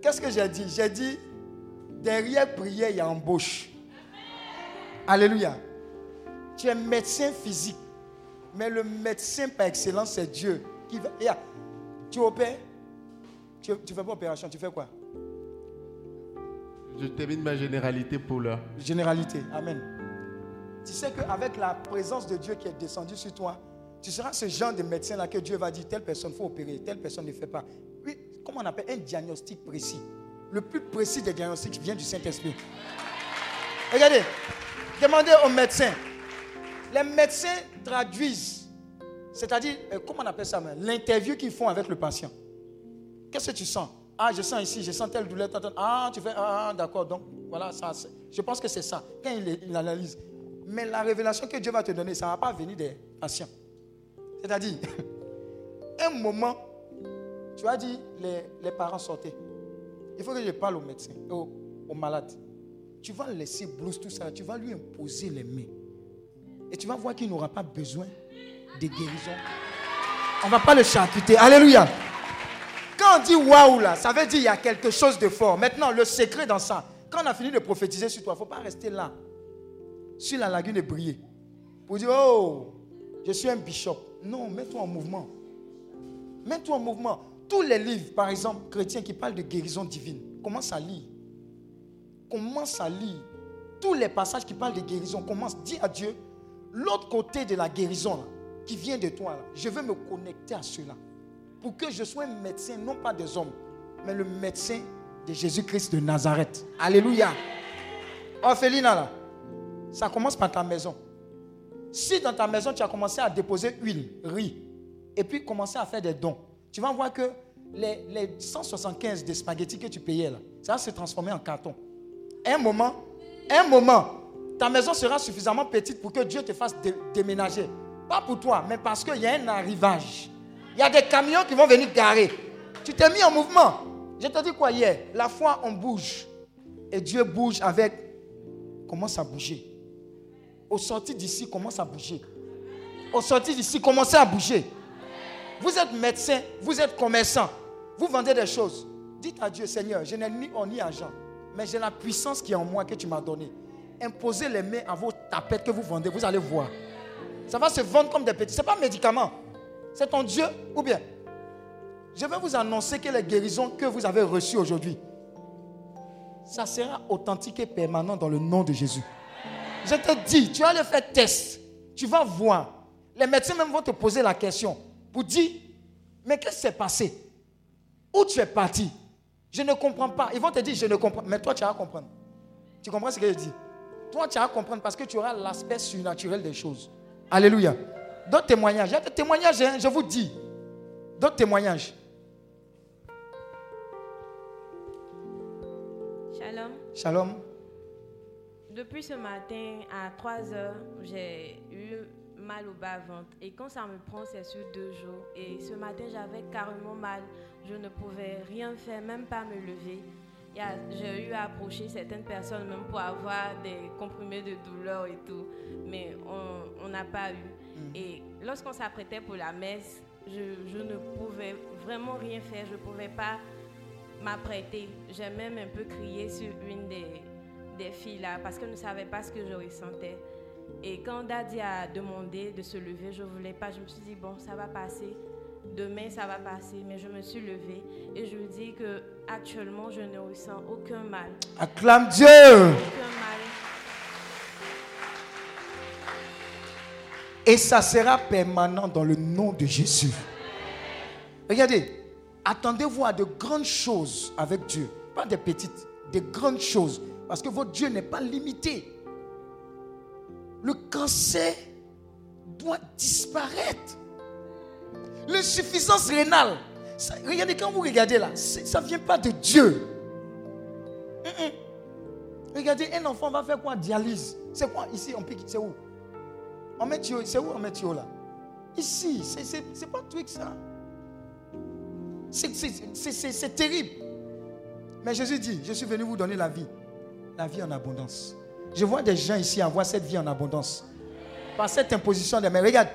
Qu'est-ce que j'ai dit? J'ai dit, derrière prière, il y a embauche. Alléluia. Tu es médecin physique, mais le médecin par excellence, c'est Dieu. Qui va, Et, tu opères, tu ne fais pas opération, tu fais quoi? Je termine ma généralité pour l'heure. Généralité, Amen. Tu sais qu'avec la présence de Dieu qui est descendue sur toi, tu seras ce genre de médecin là que Dieu va dire, telle personne faut opérer, telle personne ne fait pas. Comment on appelle un diagnostic précis Le plus précis des diagnostics vient du Saint-Esprit. Regardez, demandez aux médecins. Les médecins traduisent, c'est-à-dire, euh, comment on appelle ça L'interview qu'ils font avec le patient. Qu'est-ce que tu sens? Ah, je sens ici, je sens telle douleur. Ah, tu fais, ah, ah, d'accord. Donc, voilà, ça, je pense que c'est ça. Quand il, il analyse. Mais la révélation que Dieu va te donner, ça ne va pas venir des patients. C'est-à-dire, un moment, tu as dit, les, les parents sortaient. Il faut que je parle au médecin, au, malade. Tu vas laisser blouse, tout ça, tu vas lui imposer les mains. Et tu vas voir qu'il n'aura pas besoin de guérison. On ne va pas le charcuter. Alléluia. Quand on dit waouh là, ça veut dire qu'il y a quelque chose de fort. Maintenant, le secret dans ça, quand on a fini de prophétiser sur toi, il ne faut pas rester là, sur la lagune et briller. Pour dire, oh, je suis un bishop. Non, mets-toi en mouvement. Mets-toi en mouvement. Tous les livres, par exemple, chrétiens qui parlent de guérison divine, commence à lire. Commence à lire. Tous les passages qui parlent de guérison, commence. Dis à Dieu, l'autre côté de la guérison là, qui vient de toi, je veux me connecter à cela. Pour que je sois un médecin, non pas des hommes, mais le médecin de Jésus-Christ de Nazareth. Alléluia. Orphelina, là, ça commence par ta maison. Si dans ta maison, tu as commencé à déposer huile, riz, et puis commencer à faire des dons, tu vas voir que les, les 175 de spaghettis que tu payais là, ça va se transformer en carton. Un moment, un moment, ta maison sera suffisamment petite pour que Dieu te fasse dé- déménager. Pas pour toi, mais parce qu'il y a un arrivage. Il y a des camions qui vont venir garer. Tu t'es mis en mouvement. Je te dis quoi hier? La foi, on bouge. Et Dieu bouge avec. Commence à bouger. Au sorti d'ici, commence à bouger. Au sorti d'ici, commencez à bouger. Vous êtes médecin, vous êtes commerçant, vous vendez des choses. Dites à Dieu, Seigneur, je n'ai ni or ni argent, mais j'ai la puissance qui est en moi que tu m'as donnée. Imposez les mains à vos tapettes que vous vendez, vous allez voir. Ça va se vendre comme des petits. Ce n'est pas un médicament. C'est ton Dieu ou bien? Je vais vous annoncer que les guérisons que vous avez reçues aujourd'hui, ça sera authentique et permanent dans le nom de Jésus. Je te dis, tu vas le faire test. Tu vas voir. Les médecins même vont te poser la question pour dire, mais qu'est-ce qui s'est passé? Où tu es parti? Je ne comprends pas. Ils vont te dire, je ne comprends. Mais toi, tu vas comprendre. Tu comprends ce que je dis? Toi, tu vas comprendre parce que tu auras l'aspect surnaturel des choses. Alléluia. D'autres témoignages. Il y a des témoignages, hein, je vous dis. D'autres témoignages. Shalom. Shalom. Depuis ce matin à 3 heures, j'ai eu mal au bas-ventre. Et quand ça me prend, c'est sur deux jours. Et ce matin, j'avais carrément mal. Je ne pouvais rien faire, même pas me lever. J'ai eu à approcher certaines personnes même pour avoir des comprimés de douleur et tout. Mais on n'a pas eu. Et lorsqu'on s'apprêtait pour la messe, je, je ne pouvais vraiment rien faire. Je ne pouvais pas m'apprêter. J'ai même un peu crié sur une des, des filles là parce qu'elle ne savait pas ce que je ressentais. Et quand Daddy a demandé de se lever, je ne voulais pas. Je me suis dit, bon, ça va passer. Demain, ça va passer. Mais je me suis levée et je lui dis que actuellement, je ne ressens aucun mal. Acclame Dieu. Aucun mal. Et ça sera permanent dans le nom de Jésus. Regardez, attendez-vous à de grandes choses avec Dieu. Pas des petites, des grandes choses. Parce que votre Dieu n'est pas limité. Le cancer doit disparaître. L'insuffisance rénale. regardez, quand vous regardez là, ça ne vient pas de Dieu. Regardez, un enfant va faire quoi? Dialyse. C'est quoi? Ici On pique, c'est où? On met c'est où on met là? Ici, c'est- pas un truc ça. C'est terrible. Mais Jésus dit, je suis venu vous donner la vie. La vie en abondance. Je vois des gens ici avoir cette vie en abondance. Par cette imposition des mains. Regarde,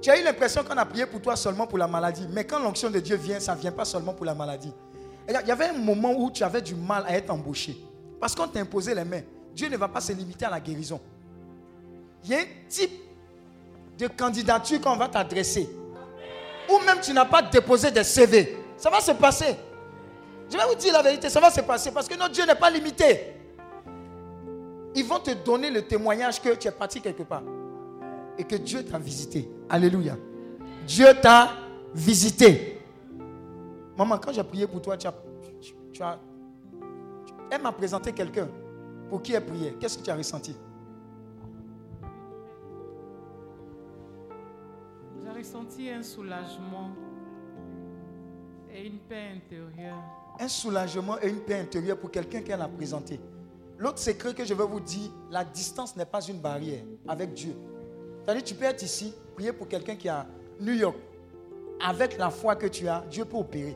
tu as eu l'impression qu'on a prié pour toi seulement pour la maladie. Mais quand l'onction de Dieu vient, ça ne vient pas seulement pour la maladie. Il y avait un moment où tu avais du mal à être embauché. Parce qu'on t'a imposé les mains. Dieu ne va pas se limiter à la guérison. Il y a un type de candidature qu'on va t'adresser. Ou même tu n'as pas déposé de CV. Ça va se passer. Je vais vous dire la vérité, ça va se passer parce que notre Dieu n'est pas limité. Ils vont te donner le témoignage que tu es parti quelque part et que Dieu t'a visité. Alléluia. Dieu t'a visité. Maman, quand j'ai prié pour toi, tu as, tu- tu as- elle m'a présenté quelqu'un pour qui elle priait. Qu'est-ce que tu as ressenti? J'ai ressenti un soulagement et une paix intérieure. un soulagement et une paix intérieure pour quelqu'un qu'elle a présenté. L'autre secret que je vais vous dire, la distance n'est pas une barrière avec Dieu. C'est-à-dire, tu peux être ici, prier pour quelqu'un qui est à New York. Avec la foi que tu as, Dieu peut opérer.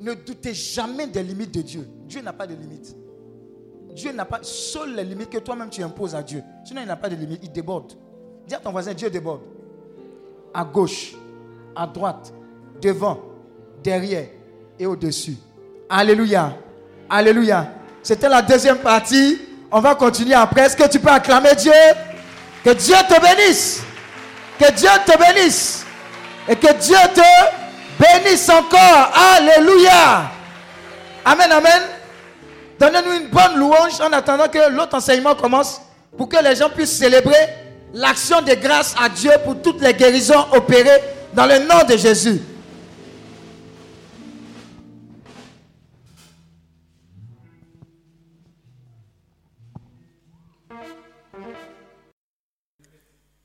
Ne doutez jamais des limites de Dieu. Dieu n'a pas de limites. Dieu n'a pas, seules les limites que toi-même tu imposes à Dieu. Sinon, il n'a pas de limites, il déborde. Dis à ton voisin, Dieu déborde. À gauche, à droite, devant, derrière et au-dessus. Alléluia. Alléluia. C'était la deuxième partie. On va continuer après. Est-ce que tu peux acclamer Dieu? Que Dieu te bénisse. Que Dieu te bénisse. Et que Dieu te bénisse encore. Alléluia. Amen, amen. Donnez-nous une bonne louange en attendant que l'autre enseignement commence pour que les gens puissent célébrer l'action de grâce à Dieu pour toutes les guérisons opérées dans le nom de Jésus.